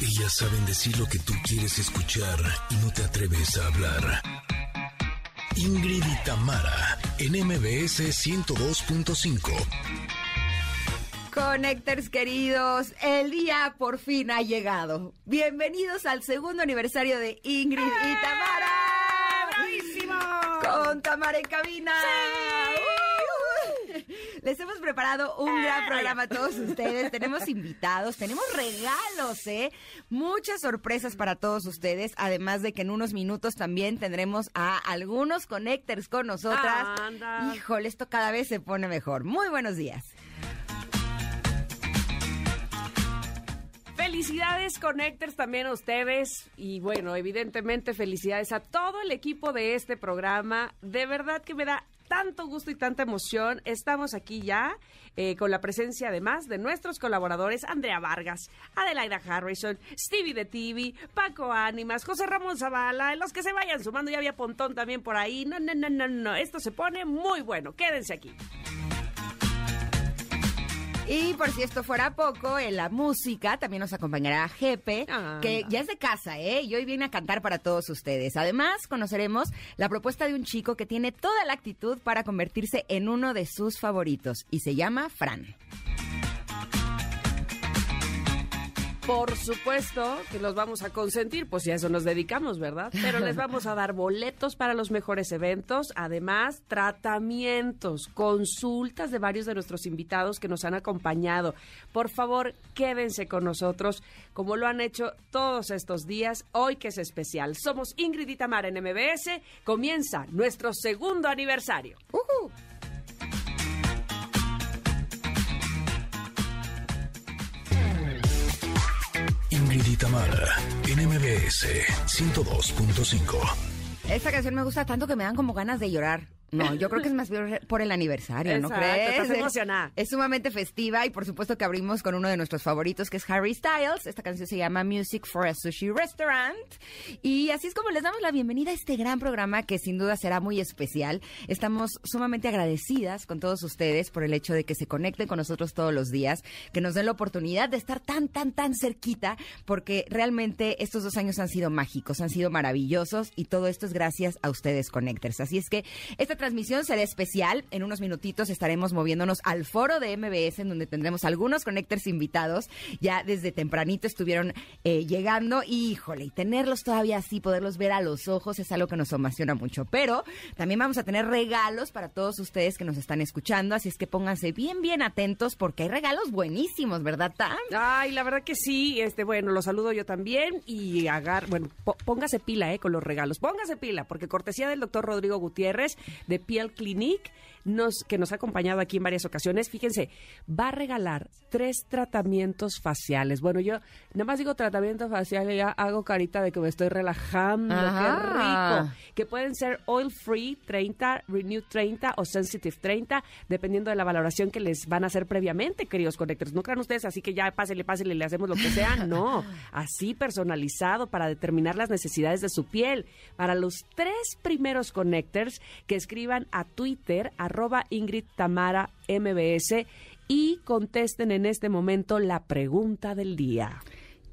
Ellas saben decir lo que tú quieres escuchar y no te atreves a hablar. Ingrid y Tamara, en MBS 102.5. Connectors queridos, el día por fin ha llegado. Bienvenidos al segundo aniversario de Ingrid y Tamara. ¡Bravísimo! Con Tamara en cabina. Uh. Les hemos preparado un gran programa a todos ustedes. Tenemos invitados, tenemos regalos, ¿eh? Muchas sorpresas para todos ustedes. Además de que en unos minutos también tendremos a algunos connectors con nosotras. Anda. Híjole, esto cada vez se pone mejor. Muy buenos días. Felicidades Connectors también a ustedes y bueno, evidentemente felicidades a todo el equipo de este programa. De verdad que me da tanto gusto y tanta emoción. Estamos aquí ya eh, con la presencia además de nuestros colaboradores Andrea Vargas, Adelaida Harrison, Stevie de TV, Paco Ánimas, José Ramón Zavala, los que se vayan sumando, ya había Pontón también por ahí. No, no, no, no, no, esto se pone muy bueno. Quédense aquí. Y por si esto fuera poco, en la música también nos acompañará Jepe, Anda. que ya es de casa, ¿eh? Y hoy viene a cantar para todos ustedes. Además, conoceremos la propuesta de un chico que tiene toda la actitud para convertirse en uno de sus favoritos y se llama Fran. Por supuesto que los vamos a consentir, pues si a eso nos dedicamos, ¿verdad? Pero les vamos a dar boletos para los mejores eventos, además tratamientos, consultas de varios de nuestros invitados que nos han acompañado. Por favor, quédense con nosotros como lo han hecho todos estos días, hoy que es especial. Somos Ingrid y Tamara en MBS, comienza nuestro segundo aniversario. ¡Ujú! Ingrid y Tamara, en MBS 102.5. Esta canción me gusta tanto que me dan como ganas de llorar. No, yo creo que es más por el aniversario, ¿no Exacto, crees? estás emocionada. Es sumamente festiva y por supuesto que abrimos con uno de nuestros favoritos que es Harry Styles. Esta canción se llama Music for a Sushi Restaurant. Y así es como les damos la bienvenida a este gran programa que sin duda será muy especial. Estamos sumamente agradecidas con todos ustedes por el hecho de que se conecten con nosotros todos los días, que nos den la oportunidad de estar tan, tan, tan cerquita, porque realmente estos dos años han sido mágicos, han sido maravillosos y todo esto es gracias a ustedes, Connectors. Así es que esta transmisión será especial. En unos minutitos estaremos moviéndonos al foro de MBS, en donde tendremos algunos Connectors invitados. Ya desde tempranito estuvieron eh, llegando y, híjole, y tenerlos todavía así, poderlos ver a los ojos es algo que nos emociona mucho. Pero también vamos a tener regalos para todos ustedes que nos están escuchando, así es que pónganse bien, bien atentos porque hay regalos buenísimos, ¿verdad, Tam? Ay, la verdad que sí, este, bueno, los saludo yo también y agar, bueno, póngase pila, eh, con los regalos, póngase pila, porque cortesía del doctor Rodrigo Gutiérrez de Piel Clinic, nos, que nos ha acompañado aquí en varias ocasiones, fíjense, va a regalar tres tratamientos faciales. Bueno, yo nada más digo tratamiento facial y ya hago carita de que me estoy relajando, Ajá. qué rico. Que pueden ser oil free 30, renew 30 o sensitive 30, dependiendo de la valoración que les van a hacer previamente, queridos conectores. No crean ustedes así que ya pásele, pásele, le hacemos lo que sea. No, así personalizado para determinar las necesidades de su piel. Para los tres primeros connectors que escriban a Twitter, arroba Ingrid Tamara MBS y contesten en este momento la pregunta del día.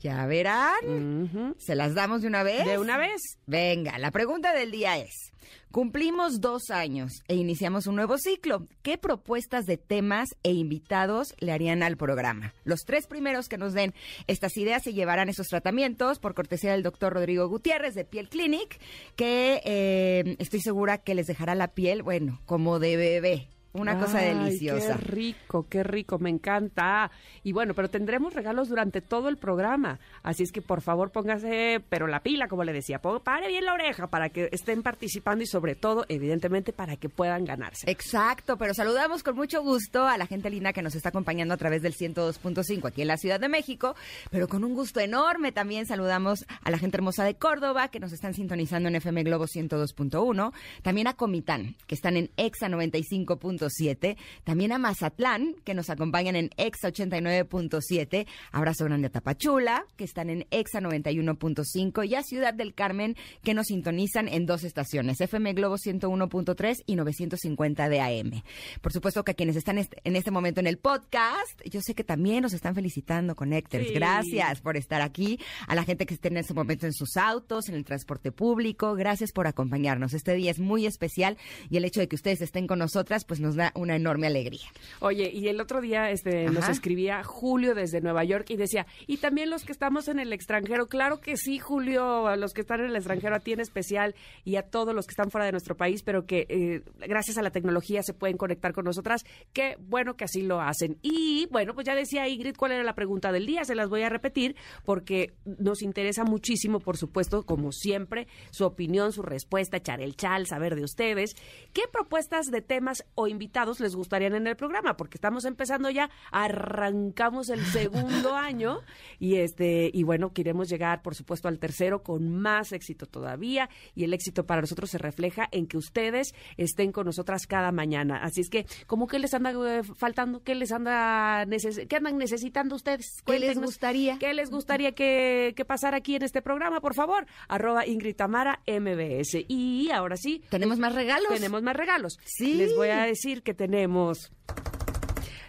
Ya verán. ¿Se las damos de una vez? De una vez. Venga, la pregunta del día es, cumplimos dos años e iniciamos un nuevo ciclo. ¿Qué propuestas de temas e invitados le harían al programa? Los tres primeros que nos den estas ideas se llevarán esos tratamientos por cortesía del doctor Rodrigo Gutiérrez de Piel Clinic, que eh, estoy segura que les dejará la piel, bueno, como de bebé. Una cosa deliciosa. Qué rico, qué rico, me encanta. Y bueno, pero tendremos regalos durante todo el programa. Así es que por favor póngase, pero la pila, como le decía, pare bien la oreja para que estén participando y sobre todo, evidentemente, para que puedan ganarse. Exacto, pero saludamos con mucho gusto a la gente linda que nos está acompañando a través del 102.5 aquí en la Ciudad de México, pero con un gusto enorme también saludamos a la gente hermosa de Córdoba que nos están sintonizando en FM Globo 102.1, también a Comitán, que están en EXA 95.5 89.7. También a Mazatlán, que nos acompañan en Exa 89.7. Abrazo grande a Tapachula, que están en Exa 91.5. Y a Ciudad del Carmen, que nos sintonizan en dos estaciones, FM Globo 101.3 y 950 de AM. Por supuesto que a quienes están en este momento en el podcast, yo sé que también nos están felicitando, Connectors. Sí. Gracias por estar aquí. A la gente que esté en este momento en sus autos, en el transporte público, gracias por acompañarnos. Este día es muy especial y el hecho de que ustedes estén con nosotras, pues nos da una enorme alegría. Oye, y el otro día este, nos escribía Julio desde Nueva York y decía, y también los que estamos en el extranjero, claro que sí, Julio, a los que están en el extranjero, a ti en especial y a todos los que están fuera de nuestro país, pero que eh, gracias a la tecnología se pueden conectar con nosotras, qué bueno que así lo hacen. Y bueno, pues ya decía Ingrid cuál era la pregunta del día, se las voy a repetir porque nos interesa muchísimo, por supuesto, como siempre, su opinión, su respuesta, echar el chal, saber de ustedes. ¿Qué propuestas de temas o invitados les gustarían en el programa? Porque estamos empezando ya, arrancamos el segundo año y este y bueno, queremos llegar, por supuesto, al tercero con más éxito todavía y el éxito para nosotros se refleja en que ustedes estén con nosotras cada mañana. Así es que, ¿cómo que les anda eh, faltando? ¿Qué les anda neces- qué andan necesitando ustedes? ¿Qué les gustaría? ¿Qué les gustaría que, que pasara aquí en este programa, por favor? Arroba Ingrid Tamara MBS. Y ahora sí, Tenemos más regalos. tenemos más regalos. Sí. Les voy a decir que tenemos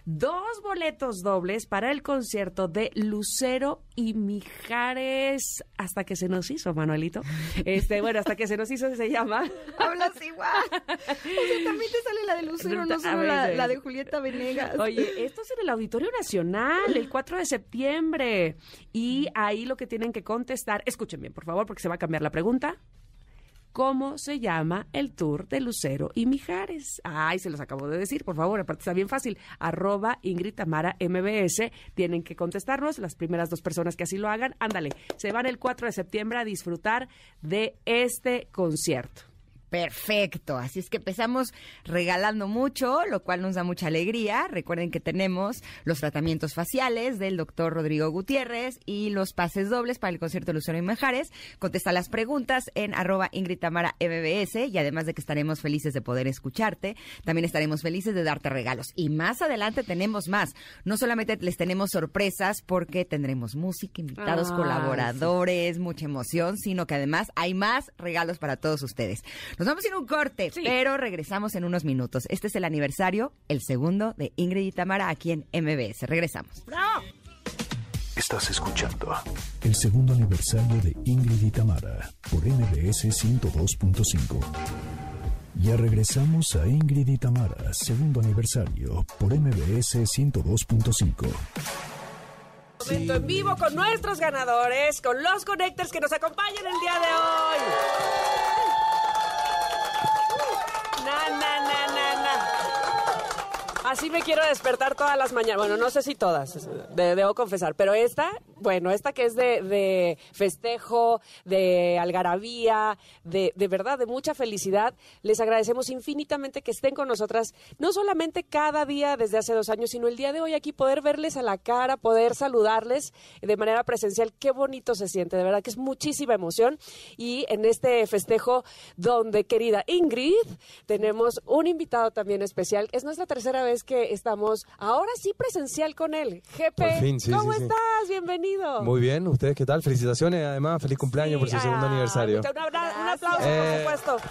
dos boletos dobles para el concierto de Lucero y Mijares hasta que se nos hizo, Manuelito. Este, bueno, hasta que se nos hizo se llama. Hablas igual. O sea, también te sale la de Lucero, no solo la, la de Julieta Venegas. Oye, esto es en el Auditorio Nacional, el 4 de septiembre. Y ahí lo que tienen que contestar, escuchen bien, por favor, porque se va a cambiar la pregunta. ¿Cómo se llama el tour de Lucero y Mijares? Ay, se los acabo de decir, por favor, aparte está bien fácil. Arroba Ingrid Tamara MBS. Tienen que contestarnos, las primeras dos personas que así lo hagan. Ándale, se van el 4 de septiembre a disfrutar de este concierto. Perfecto, así es que empezamos regalando mucho, lo cual nos da mucha alegría. Recuerden que tenemos los tratamientos faciales del doctor Rodrigo Gutiérrez y los pases dobles para el concierto de Lucero y Mejares. Contesta las preguntas en arroba Ingrid Tamara MBS y además de que estaremos felices de poder escucharte, también estaremos felices de darte regalos. Y más adelante tenemos más. No solamente les tenemos sorpresas porque tendremos música, invitados, colaboradores, mucha emoción, sino que además hay más regalos para todos ustedes. Nos vamos a ir a un corte, Sí. pero regresamos en unos minutos. Este es el aniversario, el segundo de Ingrid y Tamara aquí en MBS. Regresamos. Estás escuchando el segundo aniversario de Ingrid y Tamara por MBS 102.5. Ya regresamos a Ingrid y Tamara, segundo aniversario por MBS 102.5. Momento en vivo con nuestros ganadores, con los connectors que nos acompañan el día de hoy. Na, na, na, na, na. Así me quiero despertar todas las mañanas. Bueno, no sé si todas, de- debo confesar, pero esta, bueno, esta que es de, de festejo, de algarabía, de, de verdad, de mucha felicidad, les agradecemos infinitamente que estén con nosotras, no solamente cada día desde hace dos años, sino el día de hoy aquí, poder verles a la cara, poder saludarles de manera presencial. Qué bonito se siente, de verdad que es muchísima emoción. Y en este festejo, donde, querida Ingrid, tenemos un invitado también especial. Es nuestra tercera vez que estamos ahora sí presencial con él. Fin, sí, ¿cómo sí, sí. estás? Bienvenido. Muy bien, ¿ustedes qué tal? Felicitaciones, además, feliz cumpleaños por su segundo ah, aniversario. Un, abra- un aplauso, Eh, por supuesto.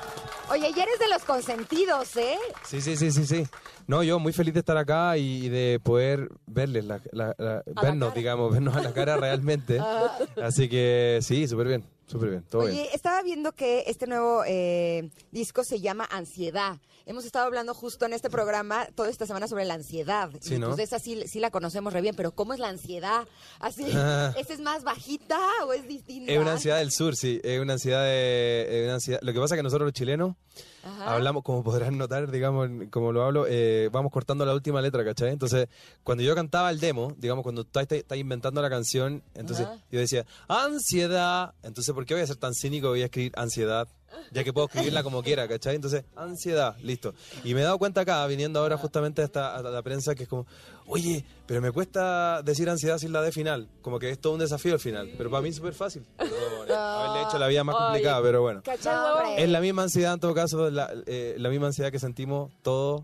Oye, ya eres de los consentidos, ¿eh? Sí, sí, sí, sí, sí. No, yo muy feliz de estar acá y, y de poder verles, la, la- la- vernos, digamos, vernos a la cara realmente. Así que sí, súper bien, súper bien, todo bien. Oye, estaba viendo que este nuevo eh, disco se llama Ansiedad. Hemos estado hablando justo en este programa toda esta semana sobre la ansiedad. Sí, y ¿no? pues esa sí, sí la conocemos re bien, pero ¿cómo es la ansiedad? Así, Ah. ¿esa es más bajita o es distinta? Es una ansiedad del sur, sí, es una ansiedad de... una ansiedad- Lo que pasa es que nosotros los chilenos Ajá. hablamos, como podrán notar, digamos, como lo hablo, eh, vamos cortando la última letra, ¿cachai? Entonces, cuando yo cantaba el demo, digamos, cuando tú estás, inventando la canción, entonces Ajá. yo decía, ansiedad. Entonces, ¿por qué voy a ser tan cínico y voy a escribir ansiedad? Ya que puedo escribirla como quiera, ¿cachai? Entonces, ansiedad, listo. Y me he dado cuenta acá, viniendo ahora justamente a, esta, a la prensa, que es como, oye, pero me cuesta decir ansiedad sin la D final. Como que es todo un desafío al final. Pero para mí es súper fácil. Perdón, haberle hecho la vida más complicada, pero bueno. ¿Cachai, No. Es la misma ansiedad, en todo caso, la, eh, la misma ansiedad que sentimos todos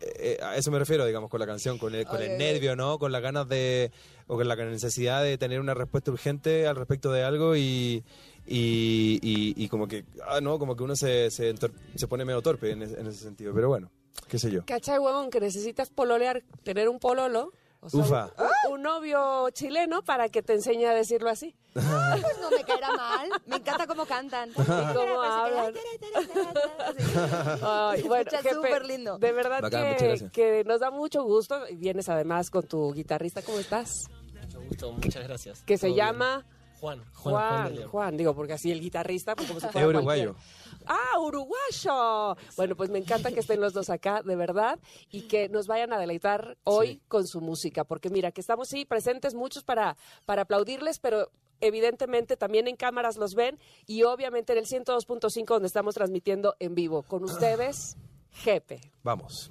eh, a eso me refiero, digamos, con la canción, con el, con el nervio, ¿no? Con las ganas de, o con la necesidad de tener una respuesta urgente al respecto de algo y, y, y, como que, ah, no, como que uno se, se, se pone medio torpe en, en, ese sentido, pero bueno, qué sé yo. ¿Cachai, huevón? Que necesitas pololear, tener un pololo Ufa. Un, novio chileno para que te enseñe a decirlo así. Ah, pues no me caerá mal. Me encanta cómo cantan. Y cómo hablan. Ay, bueno, súper lindo. De verdad que, que, nos da mucho gusto. Y vienes además con tu guitarrista. ¿Cómo estás? Mucho gusto, muchas gracias. Que se llama... Juan. Juan, Juan, digo, porque así el guitarrista, pues como se fuera uruguayo. Ah, uruguayo. Bueno, pues me encanta que estén los dos acá, de verdad, y que nos vayan a deleitar hoy con su música, porque mira, que estamos sí presentes muchos para, para aplaudirles, pero evidentemente también en cámaras los ven y obviamente en el 102.5 donde estamos transmitiendo en vivo. Con ustedes, Jepe. Vamos.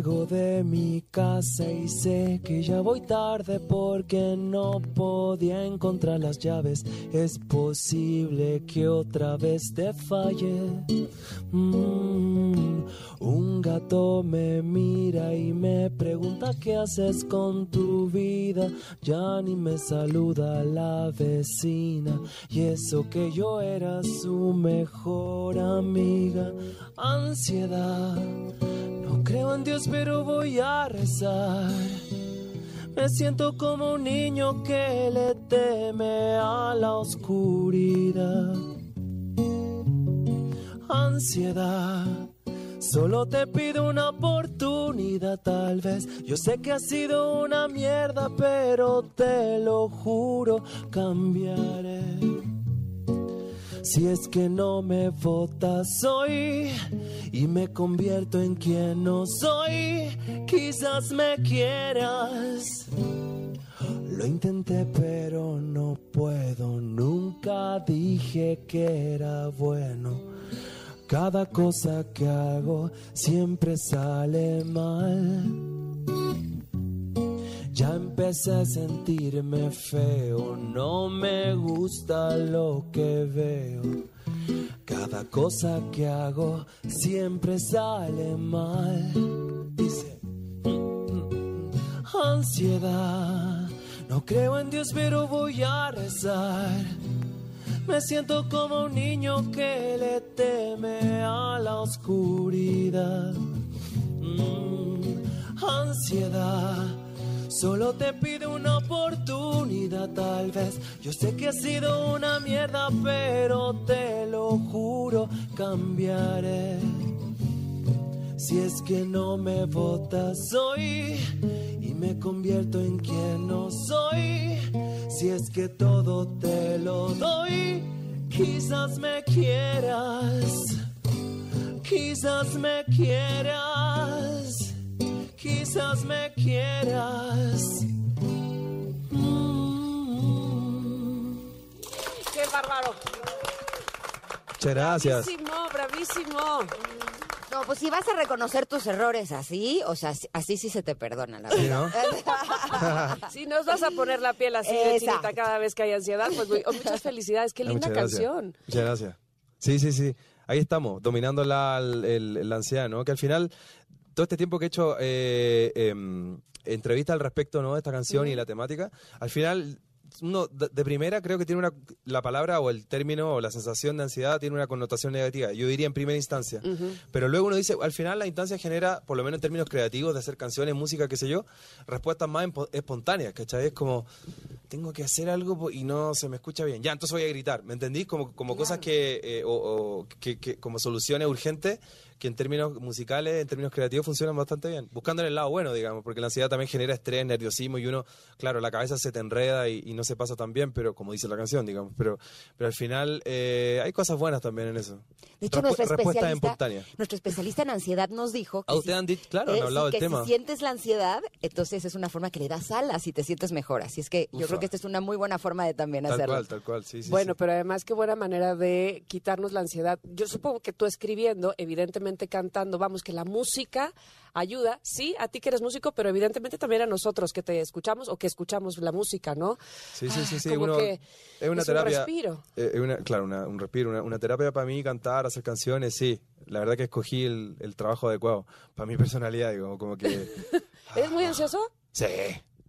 Salgo de mi casa y sé que ya voy tarde porque no podía encontrar las llaves. Es posible que otra vez te falle. Mm, un gato me mira y me pregunta qué haces con tu vida. Ya ni me saluda la vecina. Y eso que yo era su mejor amiga. Ansiedad creo en Dios, pero voy a rezar. Me siento como un niño que le teme a la oscuridad. Ansiedad. Solo te pido una oportunidad tal vez. Yo sé que ha sido una mierda, pero te lo juro, cambiaré. Si es que no me votas hoy y me convierto en quien no soy, quizás me quieras. Lo intenté pero no puedo, nunca dije que era bueno. Cada cosa que hago siempre sale mal. Ya empecé a sentirme feo, no me gusta lo que veo. Cada cosa que hago siempre sale mal. Dice, ansiedad, no creo en Dios pero voy a rezar. Me siento como un niño que le teme a la oscuridad. Mm, ansiedad Solo te pido una oportunidad tal vez. Yo sé que ha sido una mierda, pero te lo juro, cambiaré. Si es que no me votas hoy y me convierto en quien no soy. Si es que todo te lo doy, quizás me quieras. Quizás me quieras quizás me quieras. ¡Qué bárbaro! Muchas gracias. Bravísimo, bravísimo. No, pues si vas a reconocer tus errores así, o sea, así sí se te perdona, la verdad. si nos vas a poner la piel así de chinita cada vez que hay ansiedad, pues oh, muchas felicidades, qué linda canción. Muchas gracias. Sí, sí, sí. Ahí estamos, dominando la, la ansiedad, ¿no? Que al final todo este tiempo que he hecho eh, em, entrevistas al respecto ¿no? de esta canción y la temática, al final uno de, primera creo que tiene una la palabra o el término o la sensación de ansiedad tiene una connotación negativa yo diría en primera instancia pero luego uno dice al final la instancia genera por lo menos en términos creativos de hacer canciones música qué sé yo respuestas más espontáneas ¿cachai? es como tengo que hacer algo y no se me escucha bien ya entonces voy a gritar ¿me entendís? como, como cosas que, eh, o, que, que como soluciones urgentes que en términos musicales, en términos creativos, funcionan bastante bien. Buscando en el lado bueno, digamos, porque la ansiedad también genera estrés, nerviosismo y uno, claro, la cabeza se te enreda y, no se pasa tan bien, pero como dice la canción, digamos, pero, pero al final eh, hay cosas buenas también en eso. De hecho, nuestro especialista, nuestro especialista en ansiedad nos dijo que, si, han dicho, claro, han hablado del tema. si sientes la ansiedad, entonces es una forma que le das alas y te sientes mejor. Así es que yo creo que esta es una muy buena forma de también tal hacerlo. Tal cual, tal cual, sí, sí. Bueno, pero además qué buena manera de quitarnos la ansiedad. Yo supongo que tú escribiendo, evidentemente, solamente cantando. Vamos, que la música ayuda, sí, a ti que eres músico, pero evidentemente también a nosotros que te escuchamos o que escuchamos la música, ¿no? Sí, sí, sí, sí. Uno- que es una es un terapia. respiro. eh, una- claro, una- un respiro, una, una terapia para mí, cantar, hacer canciones, sí. La verdad que escogí el, el trabajo adecuado para mi personalidad, digo, como que... ¿Eres muy ansioso? Sí,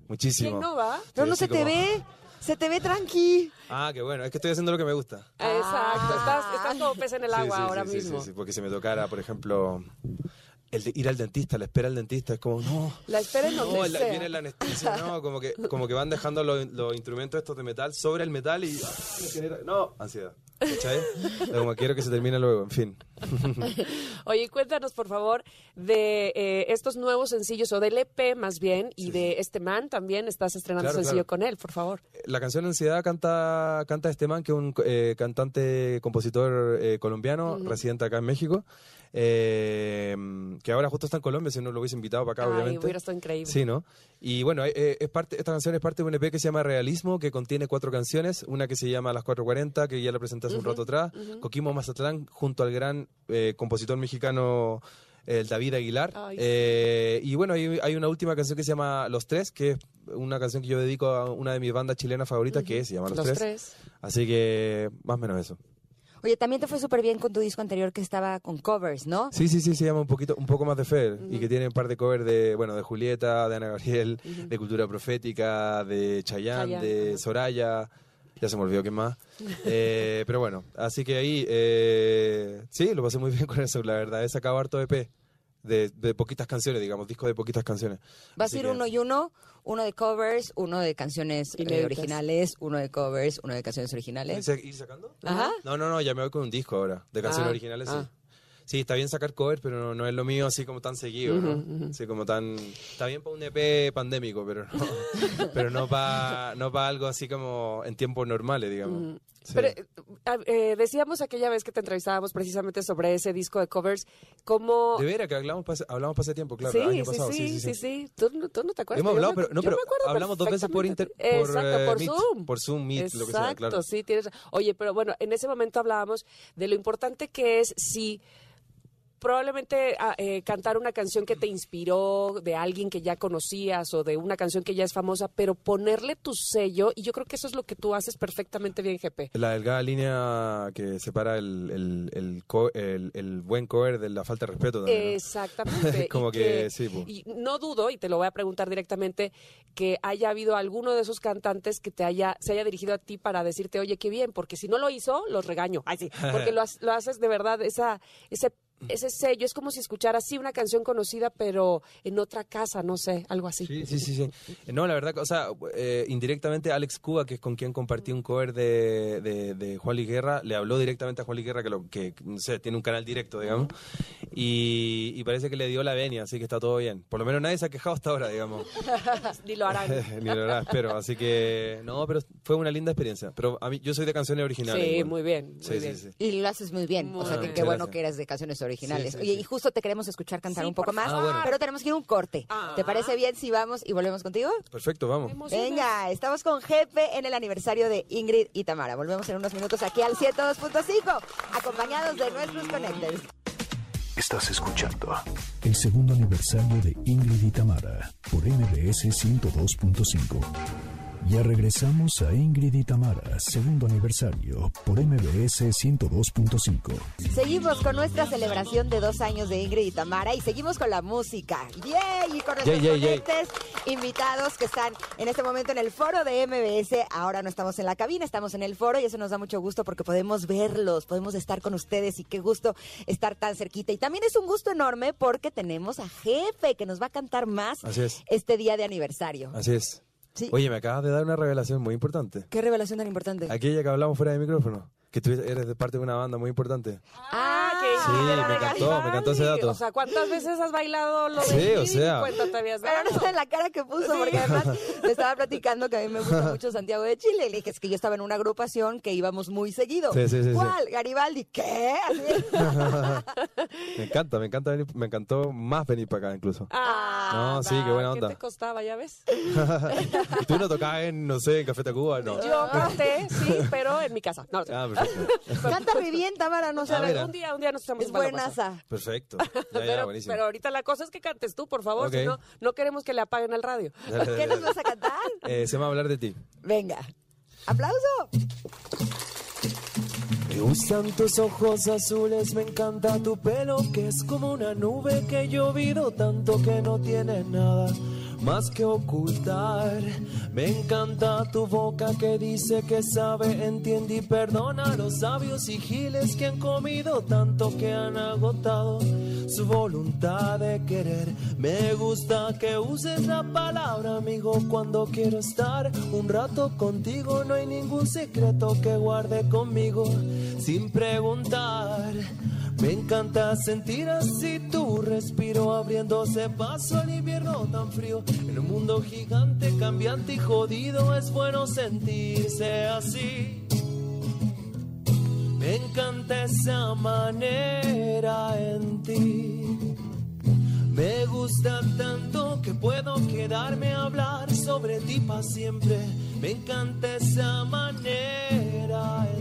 muchísimo. ¿Quién no va? Pero Sí, no se te como- ve, se te ve tranqui. Ah, qué bueno, es que estoy haciendo lo que me gusta. Exacto, estás, estás como pez en el Sí, agua sí, ahora sí, sí, mismo. Sí, sí, porque si me tocara, por ejemplo, el de ir al dentista, la espera al dentista, es como, no... La espera en donde No, la- sea. viene la anestesia, no, como que, como que van dejando los, los instrumentos estos de metal sobre el metal y... ah, no, ansiedad. ¿Cachai? Como quiero que se termine luego, en fin. Oye, cuéntanos, por favor, de eh, estos nuevos sencillos, o del EP más bien, y de este man también. Estás estrenando Claro, sencillo claro. con él, por favor. La canción Ansiedad canta, canta este man, que es un eh, cantante, compositor eh, colombiano, residente acá en México, eh, que ahora justo está en Colombia, si no lo hubiese invitado para acá, Ay, obviamente. hubiera estado increíble. Sí, ¿no? Y bueno, eh, eh, es parte, esta canción es parte de un EP que se llama Realismo, que contiene cuatro canciones, una que se llama Las 440, que ya la presenté hace un rato atrás, Coquimbo Mazatlán, junto al gran eh, compositor mexicano el David Aguilar. Ay, sí. Eh, y bueno, hay, hay una última canción que se llama Los Tres, que es una canción que yo dedico a una de mis bandas chilenas favoritas, que se llama Los, Los Tres. tres. Así que más o menos eso. Oye, también te fue súper bien con tu disco anterior que estaba con covers, ¿no? Sí, sí, sí, se llama un poquito, un poco más de Fer y que tiene un par de covers de, bueno, de Julieta, de Ana Gabriel, de Cultura Profética, de Chayanne, Chayanne, de. Soraya, ya se me olvidó quién más. Eh, pero bueno, así que ahí, eh, sí, lo pasé muy bien con eso, la verdad, he sacado harto EP de, de poquitas canciones, digamos, disco de poquitas canciones. Va a ser uno y uno, uno de covers, uno de canciones eh, originales, uno de covers, uno de canciones ¿Ir originales. ir sacando? Ajá. No, no, no, ya me voy con un disco ahora, de canciones Ah, originales, sí. ah. Sí, está bien sacar covers, pero no, no es lo mío así como tan seguido, ¿no? Así como tan... Está bien para un EP pandémico, pero no, pero no para no pa algo así como en tiempos normales, digamos. Sí. Pero eh, eh, decíamos aquella vez que te entrevistábamos precisamente sobre ese disco de covers, cómo... de veras que hablamos hablamos hace tiempo, claro, sí, año sí, pasado. sí, sí, sí, ¿Tú, tú no te acuerdas? Hemos hablado, pero, no, yo pero me hablamos dos veces por inter, por, Exacto, eh, por Meet, Zoom. por Zoom, Meet, lo que sea, Exacto, claro. sí, tienes. Oye, pero bueno, en ese momento hablábamos de lo importante que es si probablemente ah, eh, cantar una canción que te inspiró de alguien que ya conocías o de una canción que ya es famosa, pero ponerle tu sello, y yo creo que eso es lo que tú haces perfectamente bien, GP. La delgada línea que separa el, el, el, co- el- el buen cover de la falta de respeto también. ¿no? Exactamente. Como y que sí, po. Y no dudo, y te lo voy a preguntar directamente, que haya habido alguno de esos cantantes que te haya, se haya dirigido a ti para decirte, oye, qué bien, porque si no lo hizo, los regaño. Ay, sí, porque lo, lo haces de verdad, esa, ese, ese sello, es como si escucharas así una canción conocida, pero en otra casa, no sé, algo así. Sí, sí, sí, sí. Eh, No, la verdad, que, o sea, eh, indirectamente Alex Cuba, que es con quien compartí un cover de, de, de Juan Luis Guerra, le habló directamente a Juan Luis Guerra, que, lo, que no sé, tiene un canal directo, digamos, y, y parece que le dio la venia, así que está todo bien. Por lo menos nadie se ha quejado hasta ahora, digamos. Ni lo harán. Ni lo hará, espero. Así que, no, pero fue una linda experiencia. Pero a mí, yo soy de canciones originales. Sí, igual. muy bien, muy Sí, bien. sí, sí. Y lo haces muy bien. Muy o sea, que qué bueno que eres de canciones originales. Sí, sí, Oye, sí. y justo te queremos escuchar cantar Sí, un poco más. Ah, bueno. Pero tenemos que ir a un corte. Ah. ¿Te parece bien si vamos y volvemos contigo? Perfecto, vamos. Venga, estamos con Jefe en el aniversario de Ingrid y Tamara. Volvemos en unos minutos aquí al 102.5, acompañados de nuestros conectores. Estás escuchando el segundo aniversario de Ingrid y Tamara por MBS 102.5. Ya regresamos a Ingrid y Tamara, segundo aniversario por MBS 102.5. Seguimos con nuestra celebración de dos años de Ingrid y Tamara y seguimos con la música. ¡Yay! Y con nuestros ponentes invitados que están en este momento en el foro de MBS. Ahora no estamos en la cabina, estamos en el foro y eso nos da mucho gusto porque podemos verlos, podemos estar con ustedes y qué gusto estar tan cerquita. Y también es un gusto enorme porque tenemos a Jefe que nos va a cantar más Así es. este día de aniversario. Así es. Sí. Oye, me acabas de dar una revelación muy importante. ¿Qué revelación tan importante? Aquella que hablamos fuera de micrófono. Que tú eres de parte de una banda muy importante. Ah, Sí, la me encantó, me encantó ese dato. O sea, ¿cuántas veces has bailado lo de Sí, o sea. Cuenta te habías dado. sé la cara que puso, porque además le estaba platicando que a mí me gusta mucho Santiago de Chile. Y le dije, es que yo estaba en una agrupación que íbamos muy seguido. Sí, sí, sí, sí. ¿Cuál? Garibaldi. ¿Qué? Me encanta, me encanta venir, me encantó más venir para acá incluso. Ah, No, sí, qué buena onda. ¿Qué te costaba, ya ves? ¿Y tú no tocabas en, no sé, en Café Tacuba? No. Yo canté, sí, pero en mi casa. No, Ah, perfecto. Canta re bien, Tamara, no Ah, mira. un día, un día nos Es buenaza. Perfecto. Ya, ya, Pero, buenísimo. pero ahorita la cosa es que cantes tú, por favor, si no, no queremos que le apaguen al radio. Dale, dale, ¿Qué nos vas a cantar? Eh, se llama Hablar de ti. Venga. ¡Aplauso! Me gustan tus ojos azules, me encanta tu pelo que es como una nube que he llovido tanto que no tiene nada más que ocultar. Me encanta tu boca que dice que sabe, entiende y perdona a los sabios y giles que han comido tanto que han agotado su voluntad de querer. Me gusta que uses la palabra amigo cuando quiero estar un rato contigo. No hay ningún secreto que guarde conmigo sin preguntar. Me encanta sentir así tu respiro abriéndose paso al invierno tan frío. En un mundo gigante, cambiante y jodido es bueno sentirse así. Me encanta esa manera en ti. Me gusta tanto que puedo quedarme a hablar sobre ti para siempre. Me encanta esa manera en ti.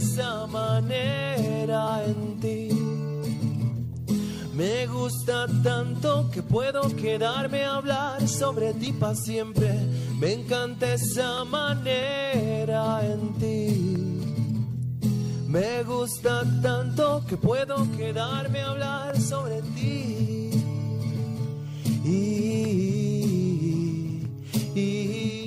Esa manera en ti. Me gusta tanto que puedo quedarme a hablar sobre ti para siempre. Me encanta esa manera en ti. Me gusta tanto que puedo quedarme a hablar sobre ti. Y, y,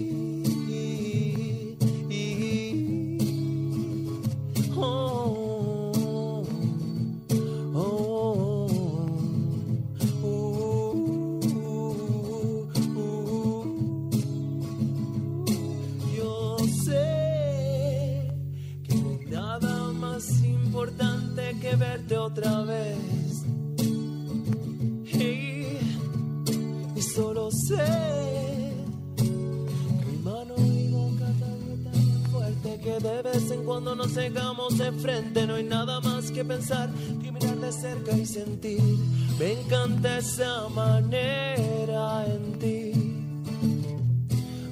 otra vez. Hey, y solo sé que mi mano y boca tan, tan fuerte que de vez en cuando nos cegamos de frente. No hay nada más que pensar que mirar de cerca y sentir. Me encanta esa manera en ti.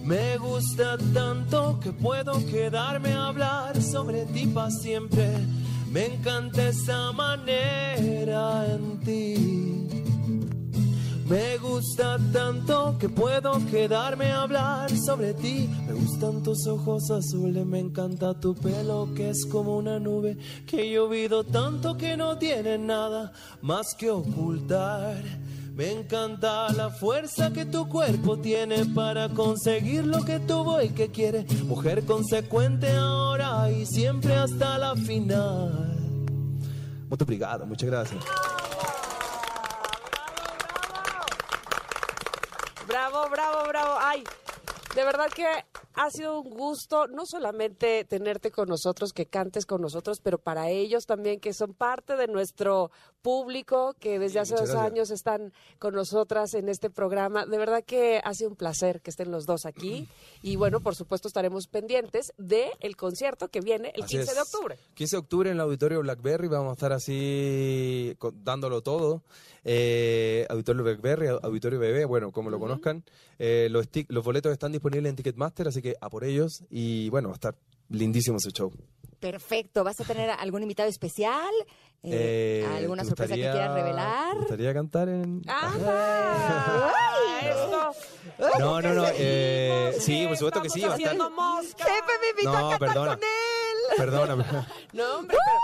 Me gusta tanto que puedo quedarme a hablar sobre ti para siempre. Me encanta esa manera en ti. Me gusta tanto que puedo quedarme a hablar sobre ti. Me gustan tus ojos azules, me encanta tu pelo que es como una nube que he llovido tanto que no tiene nada más que ocultar. Me encanta la fuerza que tu cuerpo tiene para conseguir lo que tuvo y que quiere. Mujer consecuente ahora y siempre hasta la final. Muito obrigado, muchas gracias. Bravo, bravo, bravo. Ay, de verdad que ha sido un gusto no solamente tenerte con nosotros, que cantes con nosotros, pero para ellos también que son parte de nuestro público, que desde hace muchas dos gracias. años están con nosotras en este programa. De verdad que ha sido un placer que estén los dos aquí. Y bueno, por supuesto estaremos pendientes del el concierto que viene el Así 15 es. de octubre. 15 de octubre en el auditorio Blackberry vamos a estar así dándolo todo. Eh, auditorio Blackberry, au- auditorio Bebé, bueno, como lo conozcan. Eh, los, los boletos están disponibles en Ticketmaster, así que a por ellos. Y bueno, va a estar lindísimo ese show. Perfecto. ¿Vas a tener algún invitado especial? Eh, Eh, ¿Alguna ¿te sorpresa que gustaría- quieras revelar? ¿Te gustaría cantar en...? ¡Anda! Esto. No, no, no. eh, sí, por supuesto que sí. Va a estar... Haciendo mosca. Jefe, me invitó No, a cantar perdona. con él. Perdóname. No, hombre, pero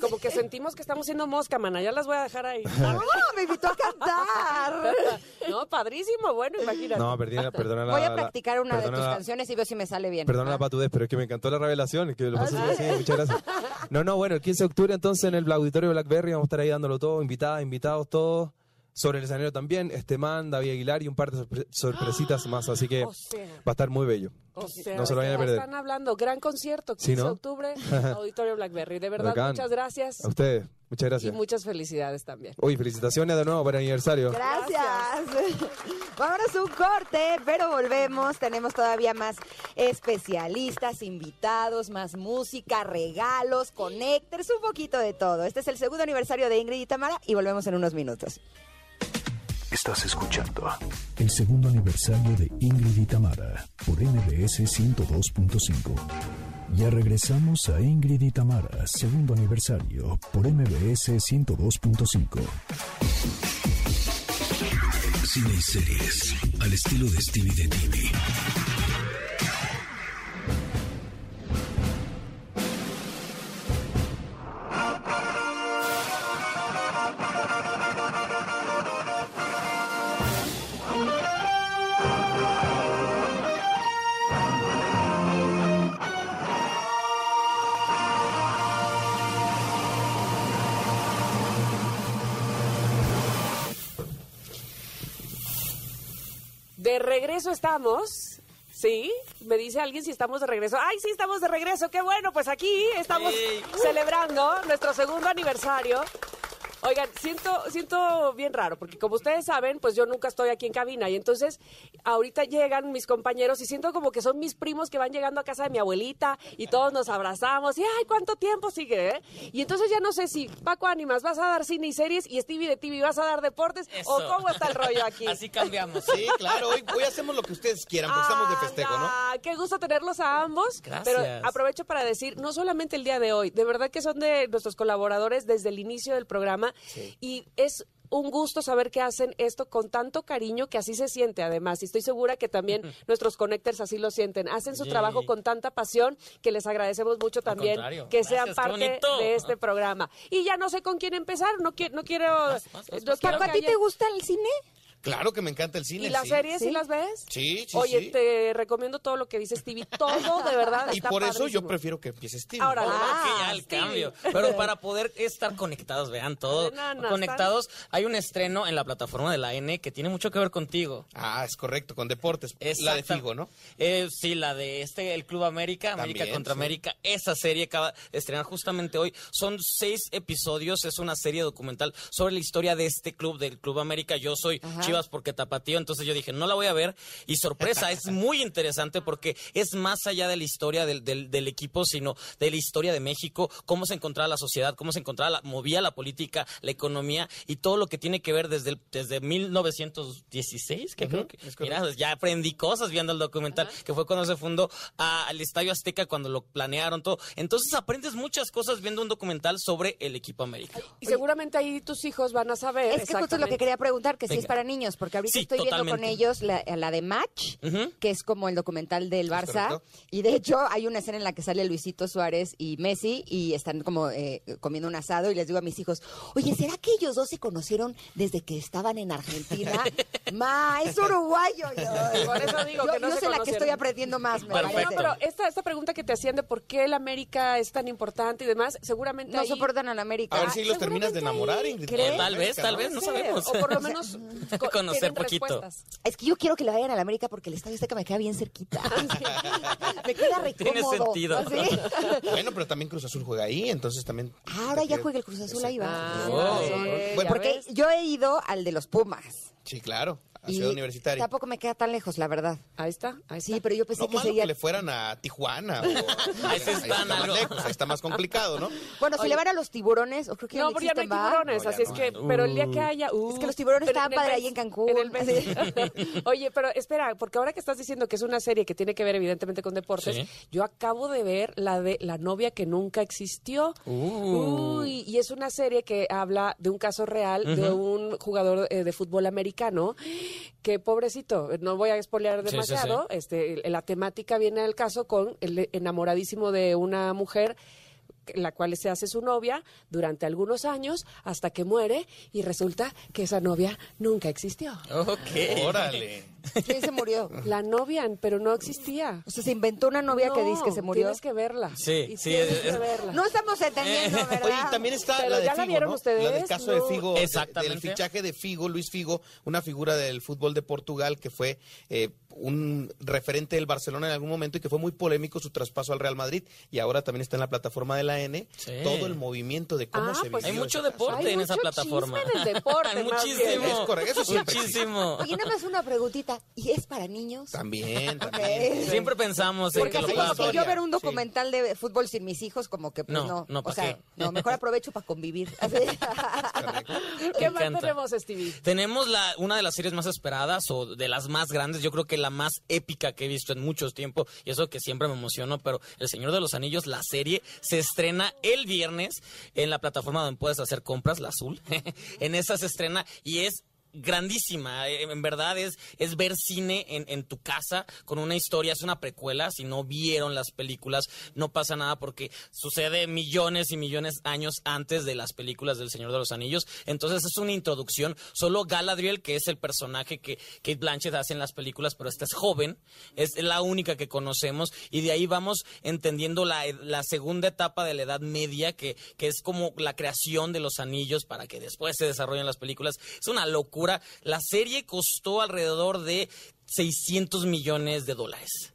como que sentimos que estamos siendo mosca, mana. Ya las voy a dejar ahí. No, me invitó a cantar. No, padrísimo. Bueno, imagínate. No, perdona, perdona la... Voy a practicar una de tus la- canciones y veo si me sale bien. Perdona la patudez, pero es que me encantó la revelación. Que lo pasé Ah, así, muchas gracias. No, no, bueno, el 15 de octubre entonces en el auditorio Blackberry vamos a estar ahí dándolo todo, invitadas, invitados todos. Sobre el escenario también, Esteman, David Aguilar y un par de sorpre- sorpresitas más, así que O sea, va a estar muy bello. o sea, No se lo vayan a perder. Están hablando, gran concierto, 15 Sí, ¿no? de octubre, Auditorio Blackberry. De verdad, Bacán. muchas gracias. A ustedes. Muchas Y gracias. muchas felicidades también. Uy, felicitaciones de nuevo por el aniversario. Gracias. Vámonos a un corte, pero volvemos. Tenemos todavía más especialistas, invitados, más música, regalos, connectors, un poquito de todo. Este es el segundo aniversario de Ingrid y Tamara y volvemos en unos minutos. Estás escuchando el segundo aniversario de Ingrid y Tamara por MBS 102.5. Ya regresamos a Ingrid y Tamara, segundo aniversario por MBS 102.5. Cine y series al estilo de Stevie de TV. De regreso estamos. Sí, me dice alguien si estamos de regreso. ¡Ay, sí, estamos de regreso! ¡Qué bueno! Pues aquí estamos celebrando nuestro segundo aniversario. Oigan, siento, siento bien raro, porque como ustedes saben, pues yo nunca estoy aquí en cabina y entonces ahorita llegan mis compañeros y siento como que son mis primos que van llegando a casa de mi abuelita y todos nos abrazamos y ¡ay, cuánto tiempo sigue! eh! Y entonces ya no sé si Paco Ánimas vas a dar cine y series y Stevie de TV vas a dar deportes o cómo está el rollo aquí. Así cambiamos. Sí, claro, hoy, hoy hacemos lo que ustedes quieran, porque estamos de festejo, ¿no? Ah, Qué gusto tenerlos a ambos. Gracias. Pero aprovecho para decir, no solamente el día de hoy, de verdad que son de nuestros colaboradores desde el inicio del programa y es un gusto saber que hacen esto con tanto cariño que así se siente además y estoy segura que también nuestros connectors así lo sienten. Hacen su trabajo con tanta pasión que les agradecemos mucho también que sean Gracias, parte de este programa. Y ya no sé con quién empezar, no, qui- no quiero... Vas, no quiero ¿a ti te gusta el cine? Claro que me encanta el cine. ¿Y las sí. series sí ¿Sí? las ves? Sí, sí, Oye, sí. te recomiendo todo lo que dice Stevie. Todo, de verdad. Y está por eso yo prefiero que empiece Steve. Ahora, Ok, Ah, ya el Stevie. cambio. Pero para poder estar conectados, vean todo. No, no, conectados, hay un estreno en la plataforma de la N que tiene mucho que ver contigo. Ah, es correcto, con deportes. La de Figo, ¿no? Eh, sí, la de este, el Club América, América contra sí. América. Esa serie acaba de estrenar justamente hoy. Son seis episodios, es una serie documental sobre la historia de este club, del Club América. Yo soy Chivas porque tapatío, entonces yo dije, no la voy a ver. Y sorpresa, es muy interesante porque es más allá de la historia del, del- del equipo, sino de la historia de México, cómo se encontraba la sociedad, cómo se encontraba, la, movía la política, la economía y todo lo que tiene que ver desde, el- desde 1916, que creo que... Mira, pues ya aprendí cosas viendo el documental, que fue cuando se fundó el Estadio Azteca, cuando lo planearon todo. Entonces aprendes muchas cosas viendo un documental sobre el equipo América. Y seguramente ahí tus hijos van a saber. Es que justo lo que quería preguntar, que si es para niños, porque ahorita Sí, estoy viendo con totalmente. ellos la, la de Match, que es como el documental del Barça, y de hecho hay una escena en la que sale Luisito Suárez y Messi y están como eh, comiendo un asado y les digo a mis hijos, oye, ¿será que ellos dos se conocieron desde que estaban en Argentina? Ma, es uruguayo. Yo, Por eso digo yo, que no yo se sé la que estoy aprendiendo más, me Perfecto. parece. No, pero esta, esta pregunta que te hacían de por qué el América es tan importante y demás, seguramente No ahí- soportan a la América. A ver si los terminas de enamorar, tal vez, tal ¿no? vez, no sé, sabemos. O por lo menos co- Conocer poquito. respuestas. Es que yo quiero que le vayan a la América porque el Estadio Azteca me queda bien cerquita. me queda Tiene recómodo. sentido. ¿así? Bueno, pero también Cruz Azul juega ahí, entonces también... Ahora ya juega el Cruz Azul ahí va. Ah, Oh. ya Porque ves. yo he ido al de los Pumas. Sí, claro, a y Ciudad Universitaria. Tampoco me queda tan lejos, la verdad. Ahí está, ahí está. Sí, pero yo pensé No que malo sería... que le fueran a Tijuana. O, Ahí está más algo. lejos, ahí está más complicado, ¿no? Bueno, si le van a los tiburones, o creo que ya No, pero ya no hay tiburones, No, así es que, pero el día que haya... uh, Es que los tiburones pero estaban padre ahí en Cancún. en el Oye, pero espera, porque ahora que estás diciendo que es una serie que tiene que ver evidentemente con deportes, Sí. yo acabo de ver la de La novia que nunca existió. Uh. Uy, y es una serie que habla de un caso real de un jugador eh, de fútbol americano que pobrecito, no voy a espolear Sí, sí, demasiado, este la temática viene al caso con el enamoradísimo de una mujer la cual se hace su novia durante algunos años hasta que muere y resulta que esa novia nunca existió. Ok. Órale. ¿Quién se murió? La novia, pero no existía. O sea, se inventó una novia que dice que se murió. Tienes que verla. Sí, Y sí, tienes es- que verla. No estamos entendiendo, ¿verdad? Oye, también está Pero la de ya la Figo, vieron ¿no? ustedes, La del caso de. Figo, Exactamente. del fichaje de Figo, Luis Figo, una figura del fútbol de Portugal que fue eh, un referente del Barcelona en algún momento y que fue muy polémico su traspaso al Real Madrid y ahora también está en la plataforma de la N. Sí. Todo el movimiento de cómo Ah, se pues vivió Hay mucho deporte Hay en esa mucho plataforma. en el deporte, muchísimo. Es correcto, eso siempre Muchísimo. Oye, nada más una preguntita. ¿Y es para niños? También, también. Siempre pensamos en Porque que lo que ver. yo ver un Sí. documental de fútbol sin mis hijos, como que pues No, no. no, o ¿pa' sea, qué? no, mejor aprovecho para convivir. ¿Qué Me más tenemos, Stevie? Tenemos la, una de las series más esperadas o de las más grandes, yo creo que la más épica que he visto en mucho tiempo, y eso que siempre me emocionó, pero El Señor de los Anillos, la serie, se estrena el viernes en la plataforma donde puedes hacer compras, la azul. en esa se estrena y es grandísima, eh, en verdad es, es ver cine en, en tu casa con una historia, es una precuela, si no vieron las películas no pasa nada porque sucede millones y millones años antes de las películas del Señor de los Anillos, entonces es una introducción, solo Galadriel, que es el personaje que Kate Blanchett hace en las películas, pero esta es joven, es la única que conocemos y de ahí vamos entendiendo la, la segunda etapa de la Edad Media, que, que es como la creación de los anillos para que después se desarrollen las películas. Es una locura. La serie costó alrededor de 600 millones de dólares.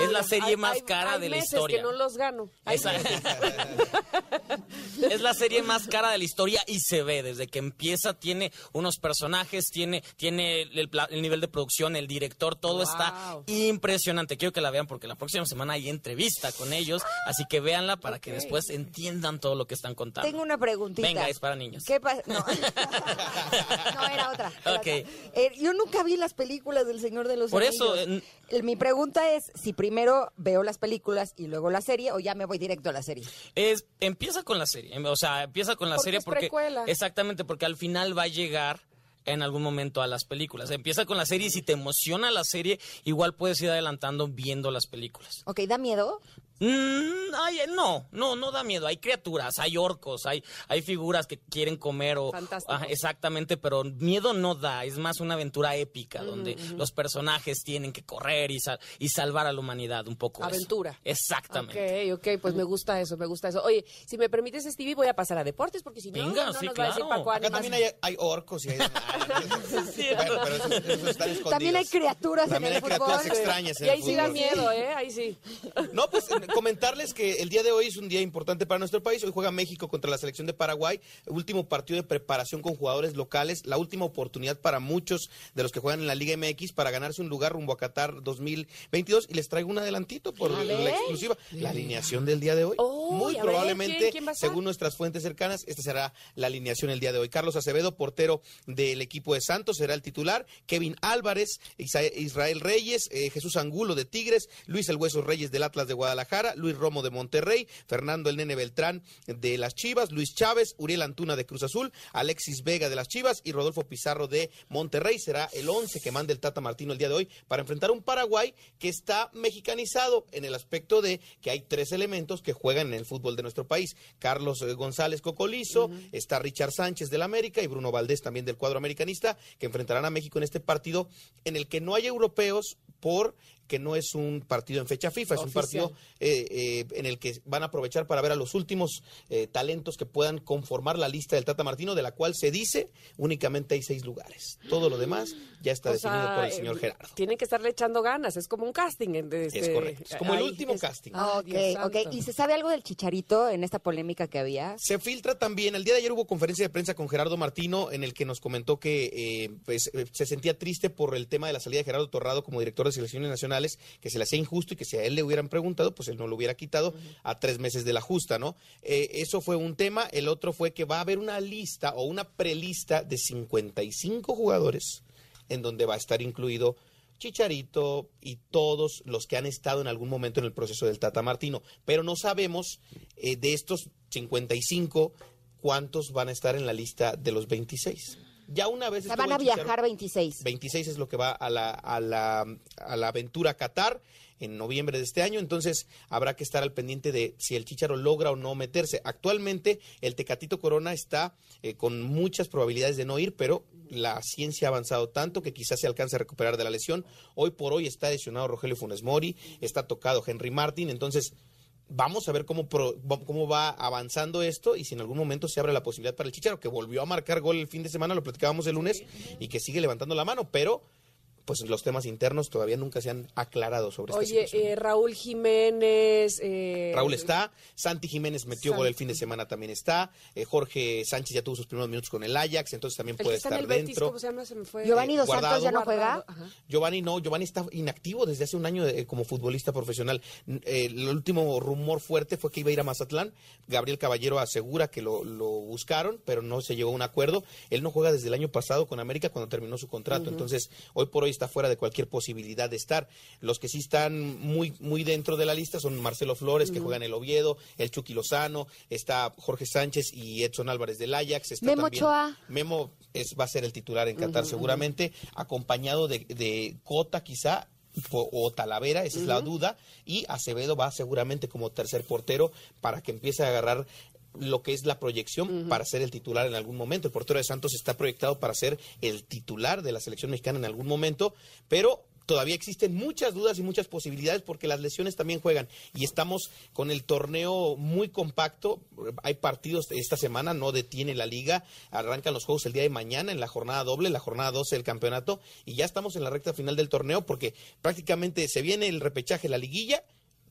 Es la serie Hay- más cara hay de la meses historia. que no los gano. Esa- es la serie más cara de la historia y se ve desde que empieza tiene unos personajes tiene tiene el, pla- el nivel de producción el director todo está impresionante quiero que la vean porque la próxima semana hay entrevista con ellos así que véanla para que después entiendan todo lo que están contando Tengo una preguntita. venga es para niños ¿Qué pasa? No. no, era otra. era Ok. otra. Eh, yo nunca vi las películas del Señor de los Por eso. Eh, Mi pregunta es si primero veo las películas y luego la serie o ya me voy directo a la serie. es empieza con la serie o sea empieza con la Porque serie es porque precuela. exactamente porque al final va a llegar en algún momento a las películas. Empieza con la serie y si te emociona la serie, igual puedes ir adelantando viendo las películas. Ok, ¿da miedo? Mm, ay, eh, no, no, no da miedo. Hay criaturas, hay orcos, hay, hay figuras que quieren comer o. Ajá, exactamente, pero miedo no da. Es más una aventura épica donde los personajes tienen que correr y, sal- y salvar a la humanidad un poco. eso. Aventura. Exactamente. Ok, ok, pues me gusta eso, me gusta eso. Oye, si me permites, Stevie, voy a pasar a deportes porque si no, Venga, no sí, nos va a decir claro. Paco Acá también hay, hay orcos y hay... bueno, pero esos, esos están escondidos. También hay criaturas También en hay el fútbol. criaturas extrañas en Y ahí el sí da miedo, ¿eh? Ahí sí. No, pues comentarles que el día de hoy es un día importante para nuestro país. Hoy juega México contra la selección de Paraguay. Último partido de preparación con jugadores locales. La última oportunidad para muchos de los que juegan en la Liga MX para ganarse un lugar rumbo a Qatar 2022. Y les traigo un adelantito por la exclusiva. La alineación del día de hoy. Oh, Muy ver, probablemente, según nuestras fuentes cercanas, esta será la alineación el día de hoy. Carlos Acevedo, portero del equipo de Santos, será el titular. Kevin Álvarez, Israel Reyes, eh, Jesús Angulo de Tigres, Luis El Hueso Reyes del Atlas de Guadalajara, Luis Romo de Monterrey, Fernando El Nene Beltrán de las Chivas, Luis Chávez, Uriel Antuna de Cruz Azul, Alexis Vega de las Chivas y Rodolfo Pizarro de Monterrey. Será el 11 que manda el Tata Martino el día de hoy para enfrentar un Paraguay que está mexicanizado en el aspecto de que hay tres elementos que juegan en el fútbol de nuestro país. Carlos eh, González Cocolizo, está Richard Sánchez del América y Bruno Valdés también del cuadro americanista, que enfrentarán a México en este partido en el que no hay europeos por que no es un partido en fecha FIFA, es un partido eh, eh, en el que van a aprovechar para ver a los últimos eh, talentos que puedan conformar la lista del Tata Martino, de la cual se dice únicamente hay seis lugares. Todo lo demás ya está O definido sea, por el señor Gerardo. Tienen que estarle echando ganas, es como un casting. Es este- correcto, es como el último es- casting. Ah, ok. ¿Y se sabe algo del chicharito en esta polémica que había? Se filtra también, el día de ayer hubo conferencia de prensa con Gerardo Martino en el que nos comentó que eh, pues, se sentía triste por el tema de la salida de Gerardo Torrado como director de selecciones nacionales, que se le hacía injusto y que si a él le hubieran preguntado, pues él no lo hubiera quitado a tres meses de la justa, ¿no? Eh, eso fue un tema. El otro fue que va a haber una lista o una prelista de 55 jugadores en donde va a estar incluido Chicharito y todos los que han estado en algún momento en el proceso del Tata Martino. Pero no sabemos eh, de estos 55 cuántos van a estar en la lista de los 26. Ya una vez estuvo van a viajar 26. 26 es lo que va a la, a la, a la aventura Qatar en noviembre de este año, entonces habrá que estar al pendiente de si el Chicharo logra o no meterse. Actualmente el Tecatito Corona está eh, con muchas probabilidades de no ir, pero la ciencia ha avanzado tanto que quizás se alcance a recuperar de la lesión. Hoy por hoy está lesionado Rogelio Funes Mori, está tocado Henry Martin, entonces vamos a ver cómo, pro- cómo va avanzando esto y si en algún momento se abre la posibilidad para el Chicharo, que volvió a marcar gol el fin de semana, lo platicábamos el lunes, y que sigue levantando la mano, pero pues los temas internos todavía nunca se han aclarado sobre esta Oye, situación. eh, Raúl Jiménez. eh, Raúl está, Santi Jiménez metió Santi. gol el fin de semana también está, eh, Jorge Sánchez ya tuvo sus primeros minutos con el Ajax, entonces también El puede estar el Betis, dentro. ¿cómo se llama? Se me fue. Giovanni Dos. Santos ya no juega. Ajá. Giovanni no, Giovanni está inactivo desde hace un año eh, como futbolista profesional. Eh, el último rumor fuerte fue que iba a ir a Mazatlán. Gabriel Caballero asegura que lo, lo buscaron, pero no se llegó a un acuerdo. Él no juega desde el año pasado con América cuando terminó su contrato. Entonces, hoy por hoy está fuera de cualquier posibilidad de estar. Los que sí están muy, muy dentro de la lista son Marcelo Flores, que juega en el Oviedo, el Chucky Lozano, está Jorge Sánchez y Edson Álvarez del Ajax. Está Memo también- Ochoa. Memo es, va a ser el titular en Qatar seguramente, acompañado de, de Cota quizá o, o Talavera, esa es la duda, y Acevedo va seguramente como tercer portero para que empiece a agarrar lo que es la proyección para ser el titular en algún momento. El portero de Santos está proyectado para ser el titular de la selección mexicana en algún momento, pero todavía existen muchas dudas y muchas posibilidades porque las lesiones también juegan y estamos con el torneo muy compacto. Hay partidos esta semana, no detiene la liga. Arrancan los juegos el día de mañana en la jornada doble, la jornada 12 del campeonato y ya estamos en la recta final del torneo porque prácticamente se viene el repechaje, la liguilla,